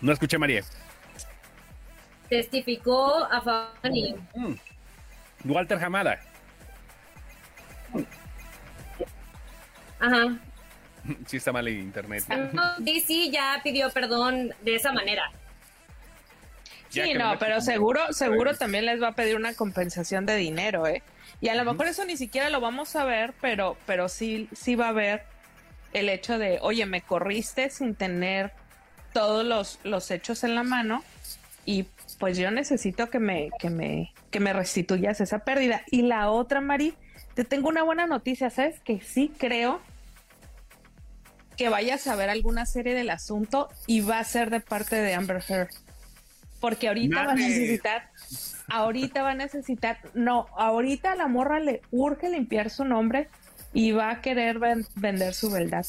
No escuché, María. Testificó a favor Mm. Walter Hamada. Ajá. Sí está mal en internet. DC ya pidió perdón de esa manera. Ya Sí, no, pero seguro, seguro también les va a pedir una compensación de dinero, ¿eh? Y a lo mejor eso ni siquiera lo vamos a ver, pero, pero sí, sí va a haber el hecho de, oye, me corriste sin tener todos los, los hechos en la mano y pues yo necesito que me, que me, que me restituyas esa pérdida. Y la otra, Mari, te tengo una buena noticia, ¿sabes? Que sí creo que vayas a ver alguna serie del asunto y va a ser de parte de Amber Heard. Porque ahorita va a necesitar, ahorita va a necesitar, no, ahorita a la morra le urge limpiar su nombre y va a querer ven- vender su verdad.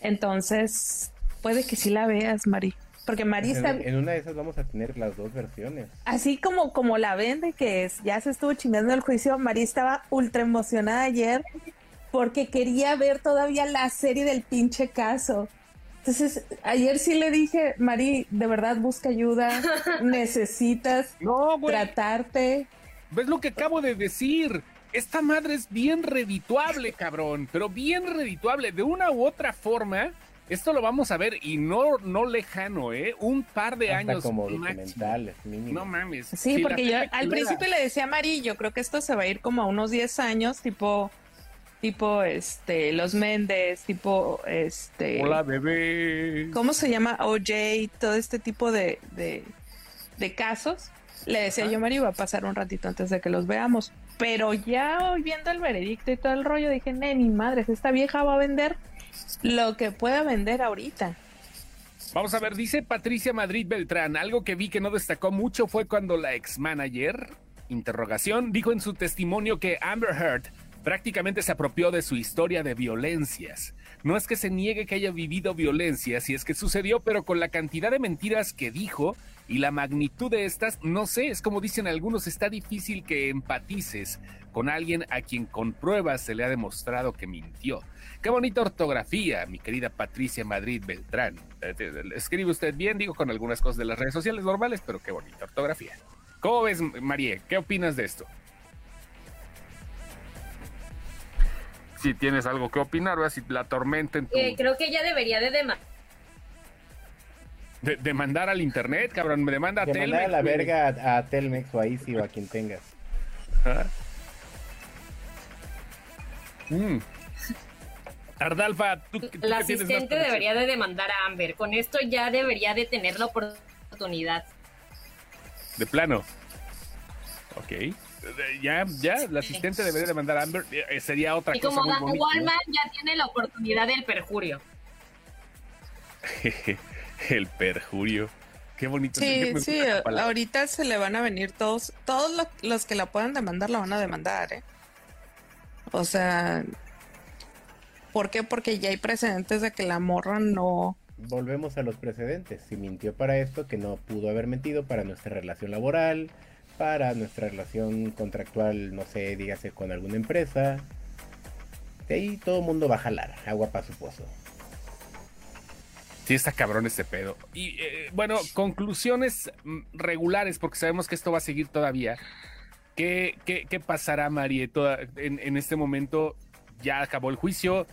Entonces, puede que sí la veas, Mari. Porque Mari está, En, en una de esas vamos a tener las dos versiones. así como, como la vende, que es, ya se estuvo chingando el juicio, Mari estaba ultra emocionada ayer porque quería ver todavía la serie del pinche caso. Entonces, ayer sí le dije, Mari, de verdad busca ayuda, necesitas No, tratarte. ¿Ves lo que acabo de decir? Esta madre es bien redituable, cabrón. Pero bien redituable. De una u otra forma, esto lo vamos a ver y no, no lejano, ¿eh? Un par de Hasta años. como documentales, mínimo. No mames. Sí, Si porque yo al principio le decía a Mari, yo creo que esto se va a ir como a unos 10 años, tipo, tipo, este, Los Méndez, tipo, este... Hola, bebé. ¿cómo se llama? OJ, todo este tipo de, de, de casos. Le decía yo, Mari, va a pasar un ratito antes de que los veamos. Pero ya hoy viendo el veredicto y todo el rollo, dije, "Ne, ni madres, esta vieja va a vender lo que pueda vender ahorita. Vamos a ver, dice Patricia Madrid Beltrán, algo que vi que no destacó mucho fue cuando la ex manager, interrogación, dijo en su testimonio que Amber Heard prácticamente se apropió de su historia de violencias. No es que se niegue que haya vivido violencia, si es que sucedió, pero con la cantidad de mentiras que dijo y la magnitud de estas, no sé, es como dicen algunos, está difícil que empatices con alguien a quien con pruebas se le ha demostrado que mintió. Qué bonita ortografía, mi querida Patricia Madrid Beltrán. Eh, escribe usted bien, digo, con algunas cosas de las redes sociales normales, pero qué bonita ortografía. ¿Cómo ves, María? ¿Qué opinas de esto? Si tienes algo que opinar, o si la tormenta en tu... Eh, creo que ella debería de demandar. De, demandar al internet, cabrón, me demanda a Telmex. a la verga a, Telmex o a Easy o a quien tengas. Mm. Ardalfa, ¿tú, La asistente debería de demandar a Amber. Con esto ya debería de tener la oportunidad. De plano. Ok. Ya, ya, la asistente debería demandar a Amber. Eh, sería otra y cosa. Y como Wallman ya tiene la oportunidad del perjurio. El perjurio. Qué bonito. Sí, sí, ahorita se le van a venir todos, todos los, que la puedan demandar la van a demandar, ¿eh? O sea, ¿por qué? Porque ya hay precedentes de que la morra no... Volvemos a los precedentes. Si mintió para esto, que no pudo haber mentido para nuestra relación laboral, para nuestra relación contractual, no sé, dígase con alguna empresa. De ahí todo el mundo va a jalar, agua para su pozo. Sí, está cabrón este pedo. Y eh, bueno, conclusiones mm, regulares, porque sabemos que esto va a seguir todavía. ¿Qué, qué, pasará, Marie? en, en, este momento ya acabó el juicio,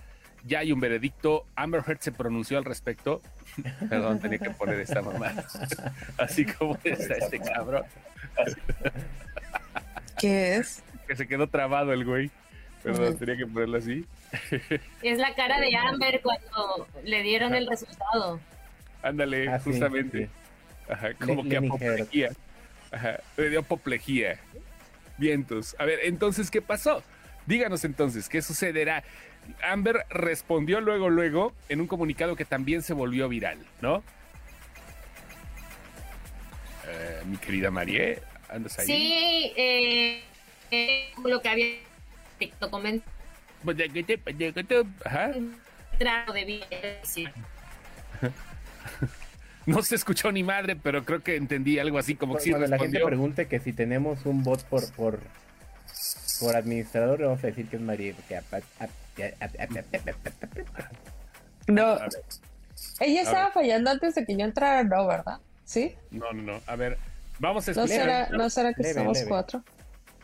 ya hay un veredicto. Amber Heard se pronunció al respecto. Perdón, tenía que poner esta mamá. Así como está este cabrón. ¿Qué es? Que se quedó trabado el güey. Perdón, tenía que ponerlo así. Es la cara de Amber cuando le dieron el resultado. Ándale, ah, justamente. Ajá, como que apoplejía. Ajá, le dio apoplejía. Vientos. A ver, entonces, ¿qué pasó? Díganos entonces, ¿qué sucederá? Amber respondió luego, luego, en un comunicado que también se volvió viral, ¿no? Eh, mi querida Marie, ¿andas ahí? Sí, eh, eh, lo que había comentado pues, Ajá. de No se escuchó ni madre, pero creo que entendí algo así como que Cuando la gente pregunte que si tenemos un bot por por por administrador, vamos a decir que es María. No. Ella estaba fallando antes de que yo entrara, no, ¿verdad? ¿Sí? No, no, no. A ver, vamos a explicar. ¿No será, ¿no será que somos cuatro?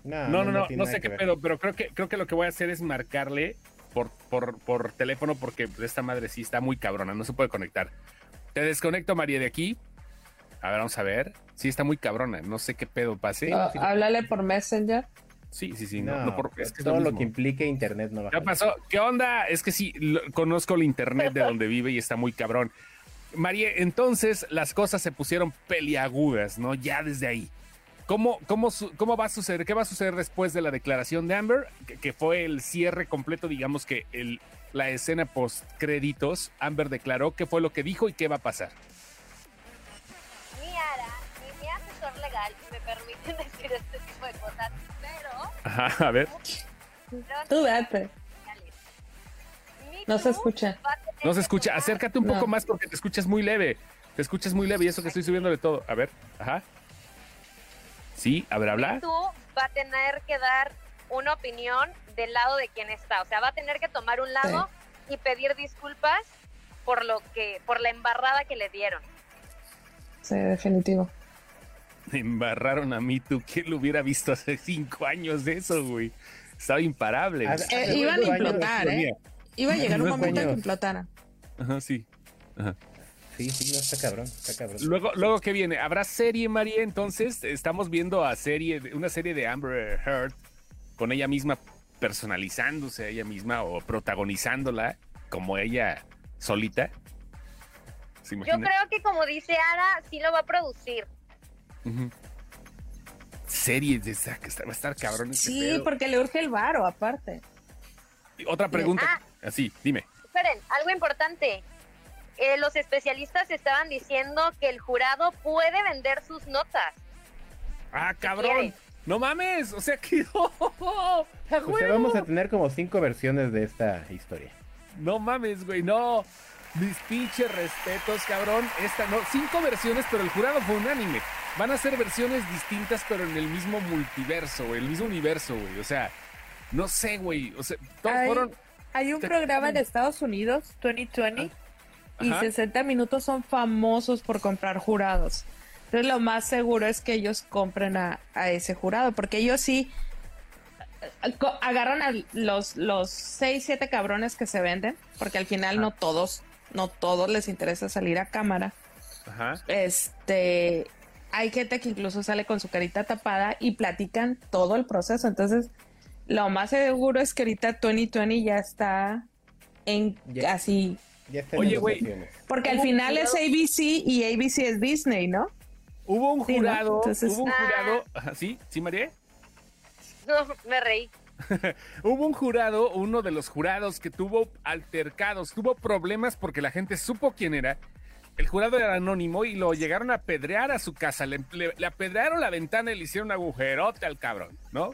No, no, no, no, sé qué pedo, pero creo que, creo que lo que voy a hacer es marcarle por, por, por teléfono porque esta madre sí está muy cabrona, no se puede conectar. Te desconecto, María, de aquí. A ver, vamos a ver. Sí, está muy cabrona, no sé qué pedo pase. háblale por Messenger. Sí, sí, sí. No, es que todo lo, que implique internet no va ¿Qué pasó? ¿Qué onda? Es que sí, conozco el internet de donde vive y está muy cabrón. María, entonces las cosas se pusieron peliagudas, ¿no? Ya desde ahí. ¿Cómo, cómo, ¿Cómo va a suceder? ¿Qué va a suceder después de la declaración de Amber? Que, fue el cierre completo, digamos que el, la escena post créditos. Amber declaró qué fue lo que dijo y qué va a pasar. Mi Ara y mi asesor legal me permiten decir este tipo de cosas. Ajá, a ver. Tú date. No se escucha. No se escucha. Acércate un poco más porque te escuchas muy leve. Te escuchas muy leve y eso que estoy subiendo de todo. A ver, ajá. Sí, a ver, habla. Tú va a tener que dar una opinión del lado de quien está. O sea, va a tener que tomar un lado y pedir disculpas por lo que, por la embarrada que le dieron. Sí, definitivo. Me embarraron a mí, tú, ¿quién lo hubiera visto hace cinco años de eso, güey? Estaba imparable. Eh, iban a implotar, ¿eh? Iba a llegar un momento en que implotara. Ajá, sí. Ajá. Sí, sí, no, está cabrón, está cabrón. Luego, luego ¿qué viene? ¿Habrá serie, María? Entonces, estamos viendo a serie, una serie de Amber Heard con ella misma personalizándose a ella misma o protagonizándola como ella solita. Yo creo que como dice Ara, sí lo va a producir. Serie de esa que va a estar cabrón. Este sí, porque le urge el varo, aparte. otra pregunta. Ah. Así, dime. Esperen, algo importante. Eh, los especialistas estaban diciendo que el jurado puede vender sus notas. Ah, cabrón. No mames, o sea que O sea, vamos a tener como cinco versiones de esta historia. No mames, güey, no. Mis pinches respetos, cabrón. Esta no, cinco versiones, pero el jurado fue unánime. Van a ser versiones distintas, pero en el mismo multiverso, el mismo universo, güey. O sea, no sé, güey. O sea, todos Hay, fueron. hay un te- programa en Estados Unidos, 2020, y Ajá. 60 minutos son famosos por comprar jurados. Entonces lo más seguro es que ellos compren a, a ese jurado, porque ellos sí eh, agarran a los, los 6, 7 cabrones que se venden, porque al final no todos, no todos les interesa salir a cámara. Ajá. Este, hay gente que incluso sale con su carita tapada y platican todo el proceso. Entonces, lo más seguro es que ahorita 2020 ya está en Ya. así. Ya está Oye, güey. Porque al ¿Cómo final es? ABC y ABC es Disney, ¿no? Hubo un Sí, ¿no? jurado, Entonces- hubo un Ah. jurado, ¿sí? ¿Sí, María? No, me reí. Hubo un jurado, uno de los jurados que tuvo altercados, tuvo problemas porque la gente supo quién era. El jurado era anónimo y lo llegaron a apedrear a su casa. Le, le- le apedrearon la ventana y le hicieron un agujerote al cabrón, ¿no?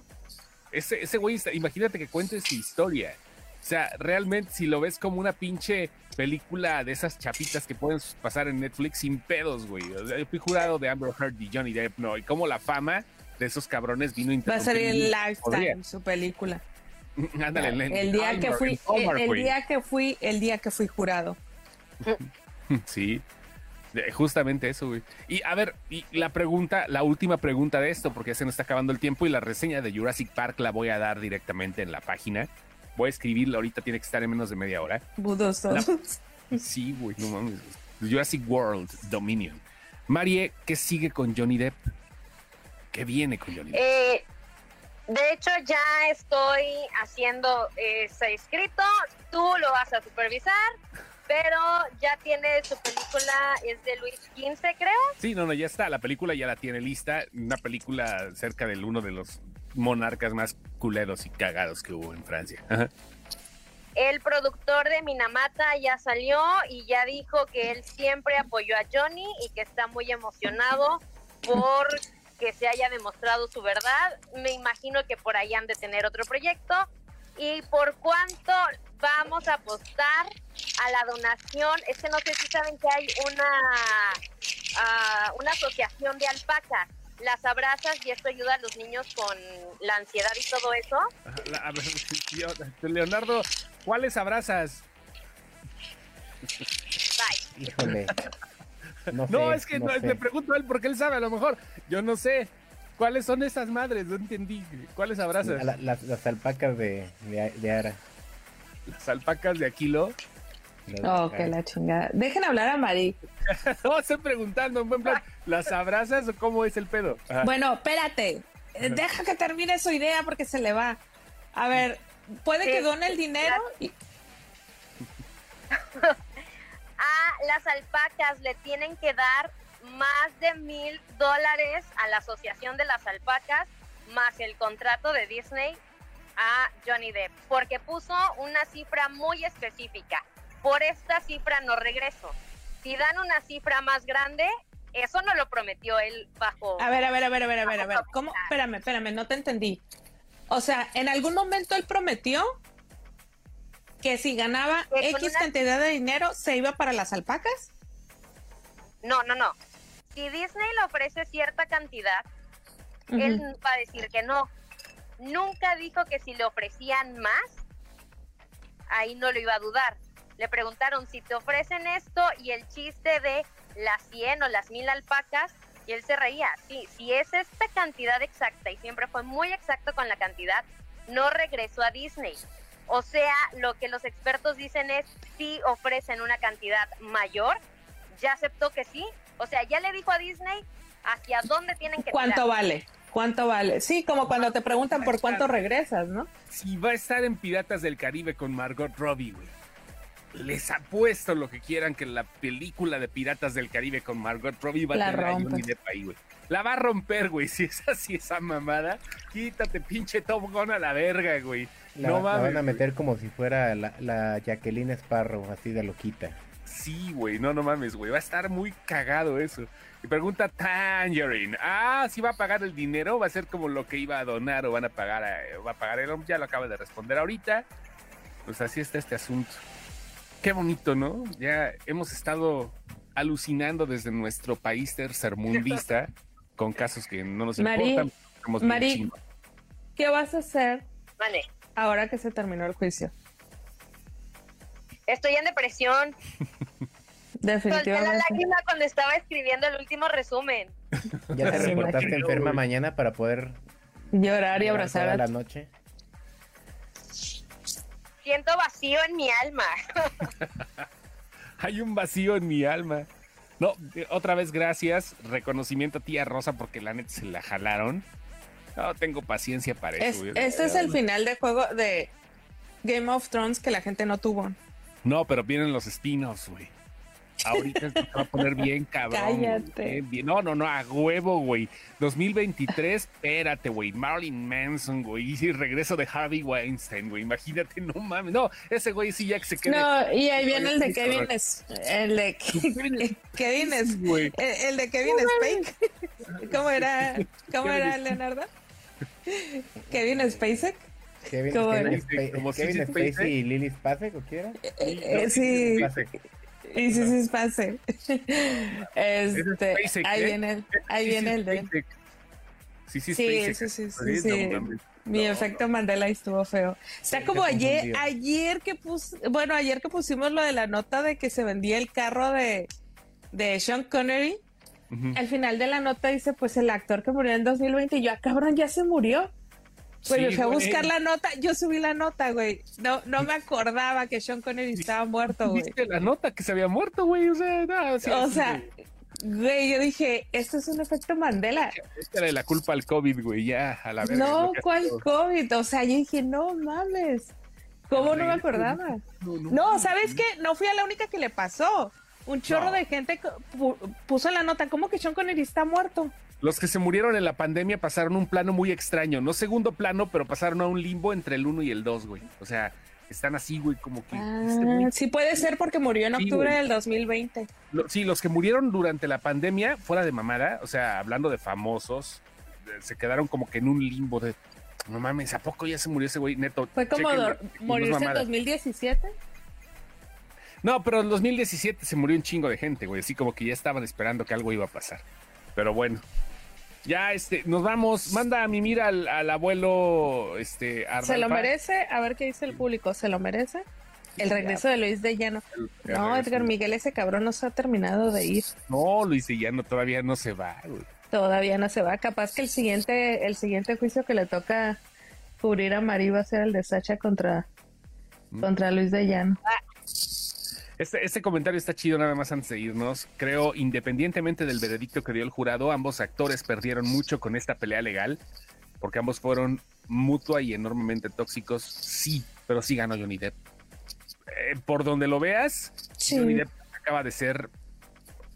Ese, ese güey, imagínate que cuente su historia. O sea, realmente si lo ves como una pinche película de esas chapitas que pueden pasar en Netflix sin pedos, güey. Fui jurado de Amber Heard y Johnny Depp, ¿no? Y cómo la fama de esos cabrones vino a Va a salir en. Lifetime su película. Ándale, El día que fui, el, día que fui, el día que fui jurado. Sí, justamente eso, güey. Y a ver, y la pregunta, la última pregunta de esto, porque ya se nos está acabando el tiempo y la reseña de Jurassic Park la voy a dar directamente en la página. Voy a escribirla ahorita, tiene que estar en menos de media hora. Budos todos. Sí, güey, no mames. Jurassic World Dominion. Marie, ¿qué sigue con Johnny Depp? ¿Qué viene con Johnny Depp? Eh, de hecho, ya estoy haciendo ese escrito. Tú lo vas a supervisar, pero ya tiene su película, es de Luis XV, creo. Sí, no, no, ya está. La película ya la tiene lista. Una película cerca del uno de los monarcas más culeros y cagados que hubo en Francia. Ajá. El productor de Minamata ya salió y ya dijo que él siempre apoyó a Johnny y que está muy emocionado por que se haya demostrado su verdad. Me imagino que por ahí han de tener otro proyecto. ¿Y por cuánto vamos a apostar a la donación? Es que no sé si saben que hay una, ah, una asociación de alpacas. Las abrazas y esto ayuda a los niños con la ansiedad y todo eso. La- tío, Leonardo, ¿cuáles abrazas? Bye. Híjole. No, No, sé, es que no no, le pregunto a él porque él sabe, a lo mejor. Yo no sé. ¿Cuáles son esas madres? No entendí. ¿Cuáles abrazas? La- las, las alpacas de, de, de Ara. Las alpacas de Aquilo. Oh, que la chingada. Dejen hablar a Mari. No, estoy preguntando, en buen plan. ¿Las abrazas o cómo es el pedo? Ajá. Bueno, espérate. Eh, Deja que termine su idea porque se le va. A ver, puede Sí. que done el dinero y a las alpacas le tienen que dar más de mil dólares a la Asociación de las Alpacas, más el contrato de Disney a Johnny Depp, porque puso una cifra muy específica. Por esta cifra no regreso. Si dan una cifra más grande, eso no lo prometió él bajo... A ver, a ver, a ver, a ver, a ver, a ver. ¿Cómo? Espérame, espérame, no te entendí. O sea, en algún momento él prometió que si ganaba Que X una- cantidad de dinero se iba para las alpacas. No, no, no. Si Disney le ofrece cierta cantidad, él va a decir que no. Nunca dijo que si le ofrecían más, ahí no lo iba a dudar. Le preguntaron si te ofrecen esto y el chiste de las 100 o las 1000 alpacas, y él se reía. Sí, si es esta cantidad exacta, y siempre fue muy exacto con la cantidad, no regresó a Disney. O sea, lo que los expertos dicen es, si ofrecen una cantidad mayor, ya aceptó que sí. O sea, ya le dijo a Disney hacia dónde tienen que ¿Cuánto tirar. vale? ¿Cuánto vale? Sí, como cuando te preguntan por cuánto regresas, ¿no? Si va a estar en Piratas del Caribe con Margot Robbie, güey. Les apuesto lo que quieran que la película de Piratas del Caribe con Margot Robbie va La a tener a. Johnny Depp ahí, güey. La va a romper, güey. Si es así esa mamada, quítate pinche Top Gun a la verga, güey. La, no la mames. van a güey. meter como si fuera la, la Jacqueline Sparrow, así de loquita. Sí, güey, no, no mames, güey. Va a estar muy cagado eso. Y pregunta Tangerine. Ah, si va a pagar el dinero, va a ser como lo que iba a donar o van a pagar, eh, va a pagar el Ya lo acaba de responder ahorita. Pues así está este asunto. Qué bonito, ¿no? Ya hemos estado alucinando desde nuestro país tercermundista con casos que no nos Mari, importan. Mari. ¿Qué vas a hacer Vale. ahora que se terminó el juicio? Estoy en depresión. Solté la Definitivamente. lágrima cuando estaba escribiendo el último resumen. Ya te reportaste enferma mañana para poder Llorar y abrazar toda a la noche. Siento vacío en mi alma. Hay un vacío en mi alma. No, eh, otra vez gracias. Reconocimiento a tía Rosa porque la neta se la jalaron. No tengo paciencia para Es- eso. güey. este es el final de juego de Game of Thrones que la gente no tuvo. No, pero vienen los spin-offs, güey. Ahorita se va a poner bien cabrón. Cállate. Bien, bien. No, no, no, a huevo, güey. 2023, espérate, güey. Marilyn Manson, güey. Y regreso de Harvey Weinstein, güey. Imagínate, no mames. No, ese güey sí ya que se quede. No, y ahí viene el de Kevin el de Kevin es güey. el, de Kevin Spake. ¿Cómo era? ¿Cómo era Leonardo? Kevin Spacek. Kevin. Kevin, Kevin Spacey Spacek. y Lily Spacek, ¿o qué era? Eh, eh, sí, Spacek. Y sí, sí, Spacek. Este, Spacek, ahí ¿eh? viene el, ahí Sí, viene sí, el de. Sí, sí, Sí, sí, sí, sí, no. Mi No, efecto Mandela estuvo feo. Está como ayer, ayer que pus, bueno, ayer que pusimos lo de la nota de que se vendía el carro de, de Sean Connery. Al final de la nota dice, pues el actor que murió en 2020, y yo, ah, cabrón, ya se murió. Pues Sí, me fui a güey. buscar la nota, yo subí la nota, güey. No, no me acordaba que Sean Connery estaba muerto, güey. Viste la nota que se había muerto, güey. O sea, no, sí, O sí, sea, güey. güey, yo dije, esto es un efecto Mandela. Échale la culpa al COVID, güey, ya, a la verga. No, ¿cuál COVID? O sea, yo dije, no mames. ¿Cómo no me acordaba? No, no, No, ¿sabes qué? No fui a la única que le pasó. Un chorro No. de gente puso la nota, ¿cómo que Sean Connery está muerto? Los que se murieron en la pandemia pasaron un plano muy extraño, no segundo plano, pero pasaron a un limbo entre el 1 y el 2, güey. O sea, están así, güey, como que... este Ah, sí puede ser porque murió en Sí, octubre güey. del 2020. Lo- sí, los que murieron durante la pandemia, fuera de mamada, o sea, hablando de famosos, de- se quedaron como que en un limbo de... No mames, ¿a poco ya se murió ese güey? Neto. Fue como morirse en mamada. 2017. No, pero en 2017 se murió un chingo de gente, güey. Así como que ya estaban esperando que algo iba a pasar. Pero bueno. Ya, este, nos vamos. Manda a mimir al, al abuelo, este, a ¿Se lo merece? A ver qué dice el público. ¿Se lo merece? El regreso de Luis de Llano. No. Edgar Miguel, ese cabrón no se ha terminado de ir. No, Luis de Llano todavía no se va, güey. Todavía no se va. Capaz que el siguiente, el siguiente juicio que le toca cubrir a Mari va a ser el de Sacha contra, Mm. contra Luis de Llano. Este, este comentario está chido nada más antes de irnos. Creo, independientemente del veredicto que dio el jurado, ambos actores perdieron mucho con esta pelea legal, porque ambos fueron mutua y enormemente tóxicos. Sí, pero sí ganó Johnny Depp. Eh, por donde lo veas, Sí. Johnny Depp acaba de ser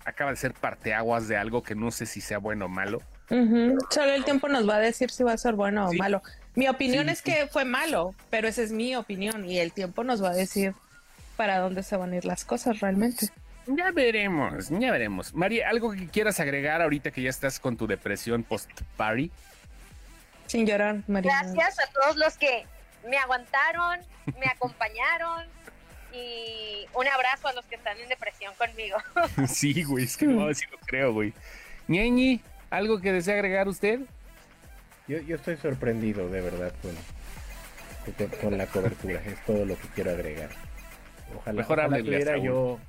acaba de ser parteaguas de algo que no sé si sea bueno o malo. Ujú. Solo el tiempo nos va a decir si va a ser bueno Sí. o malo. Mi opinión Sí, es que fue malo, pero esa es mi opinión y el tiempo nos va a decir para dónde se van a ir las cosas realmente. Ya veremos, ya veremos. María, ¿algo que quieras agregar ahorita que ya estás con tu depresión post-party? Sin llorar, María. Gracias a todos los que me aguantaron, me acompañaron y un abrazo a los que están en depresión conmigo. sí, güey, es que no, sí lo creo, güey. Ñeñi, ¿algo que desea agregar usted? Yo, yo estoy sorprendido, de verdad, con, con, con la cobertura. Es todo lo que quiero agregar. Ojalá, Mejor ojalá tuviera yo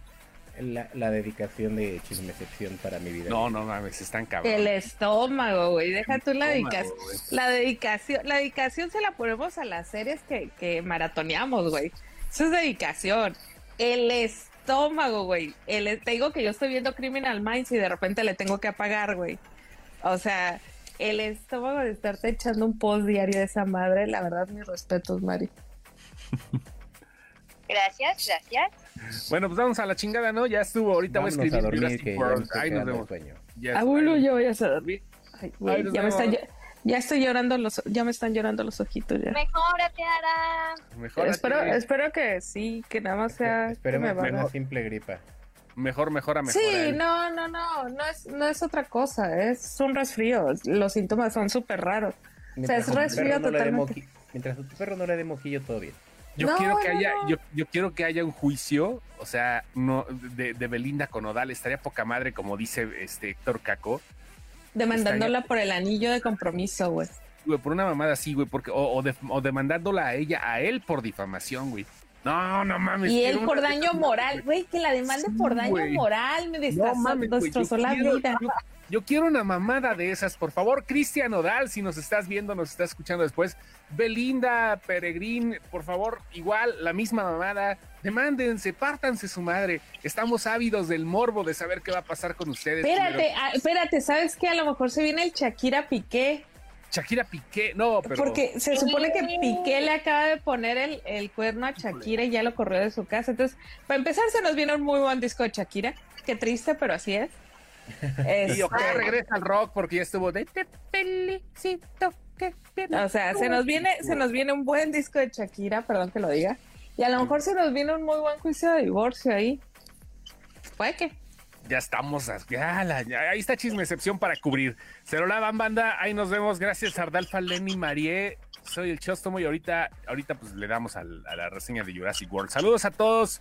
la, la dedicación de chismecepción para mi vida. No, no mames, están cabrón. El estómago, güey. Deja tú la dedicación. La dedicación, la dedicación se la ponemos a las series que, que maratoneamos, güey. Eso es dedicación. El estómago, güey. El, te digo que yo estoy viendo Criminal Minds y de repente le tengo que apagar, güey. O sea, el estómago de estarte echando un post diario de esa madre, la verdad, mis respetos, Mari. Gracias, gracias. Bueno, pues vamos a la chingada, ¿no? Ya estuvo, ahorita voy a Vámonos a escribir dormir, Jurassic que ya World. me estoy Ahí nos vemos. Abuelo, ya vayas a dormir. Ay, güey, ya, me vemos. están, ya, ya estoy llorando los, ya me están llorando los ojitos ya. Mejórate, Ara. Mejor Espero, espero que sí, que nada más sea Esperemos me que valga. una simple gripa. mejor, mejor a mejor. Sí, no, no, no, no es, no es otra cosa, es un resfrío. Los síntomas son súper raros. O sea, es resfrío no totalmente. Mientras a tu perro no le dé mojillo, todo bien. Yo No, quiero que no, haya, no. yo, yo quiero que haya un juicio, o sea, no de, de Belinda con Odal, estaría poca madre, como dice este Héctor Caco, Demandándola por el anillo de compromiso, güey. güey, por una mamada así, güey, porque, o, o, de- o demandándola a ella, a él por difamación, güey. No, no mames. Y él por daño moral, güey, que la demande Sí, por daño moral, me destrozó, mames, la quiero- vida. Yo, yo quiero una mamada de esas, por favor, Cristian Odal, si nos estás viendo, nos estás escuchando después. Belinda, Peregrín, por favor, igual, la misma mamada. Demándense, pártanse su madre. Estamos ávidos del morbo de saber qué va a pasar con ustedes. Espérate, ah, espérate, ¿sabes qué? A lo mejor se viene el Shakira Piqué, Shakira Piqué, no, pero. porque se supone que Piqué le acaba de poner el, el cuerno a Shakira y ya lo corrió de su casa. Entonces, para empezar, se nos viene un muy buen disco de Shakira. Qué triste, pero así es. Y ojalá Este, regresa al rock porque ya estuvo de te felicito. que O sea, se nos viene, se nos viene un buen disco de Shakira, perdón que lo diga. Y a lo mejor se nos viene un muy buen juicio de divorcio ahí. Puede que. Ya estamos, ya, la- ya, ahí está chisme excepción para cubrir. Se lo lavan, banda, ahí nos vemos. Gracias, Ardalfa, Lenny, Marie. Soy el Chóstomo y ahorita, ahorita pues le damos al- a la reseña de Jurassic World. Saludos a todos.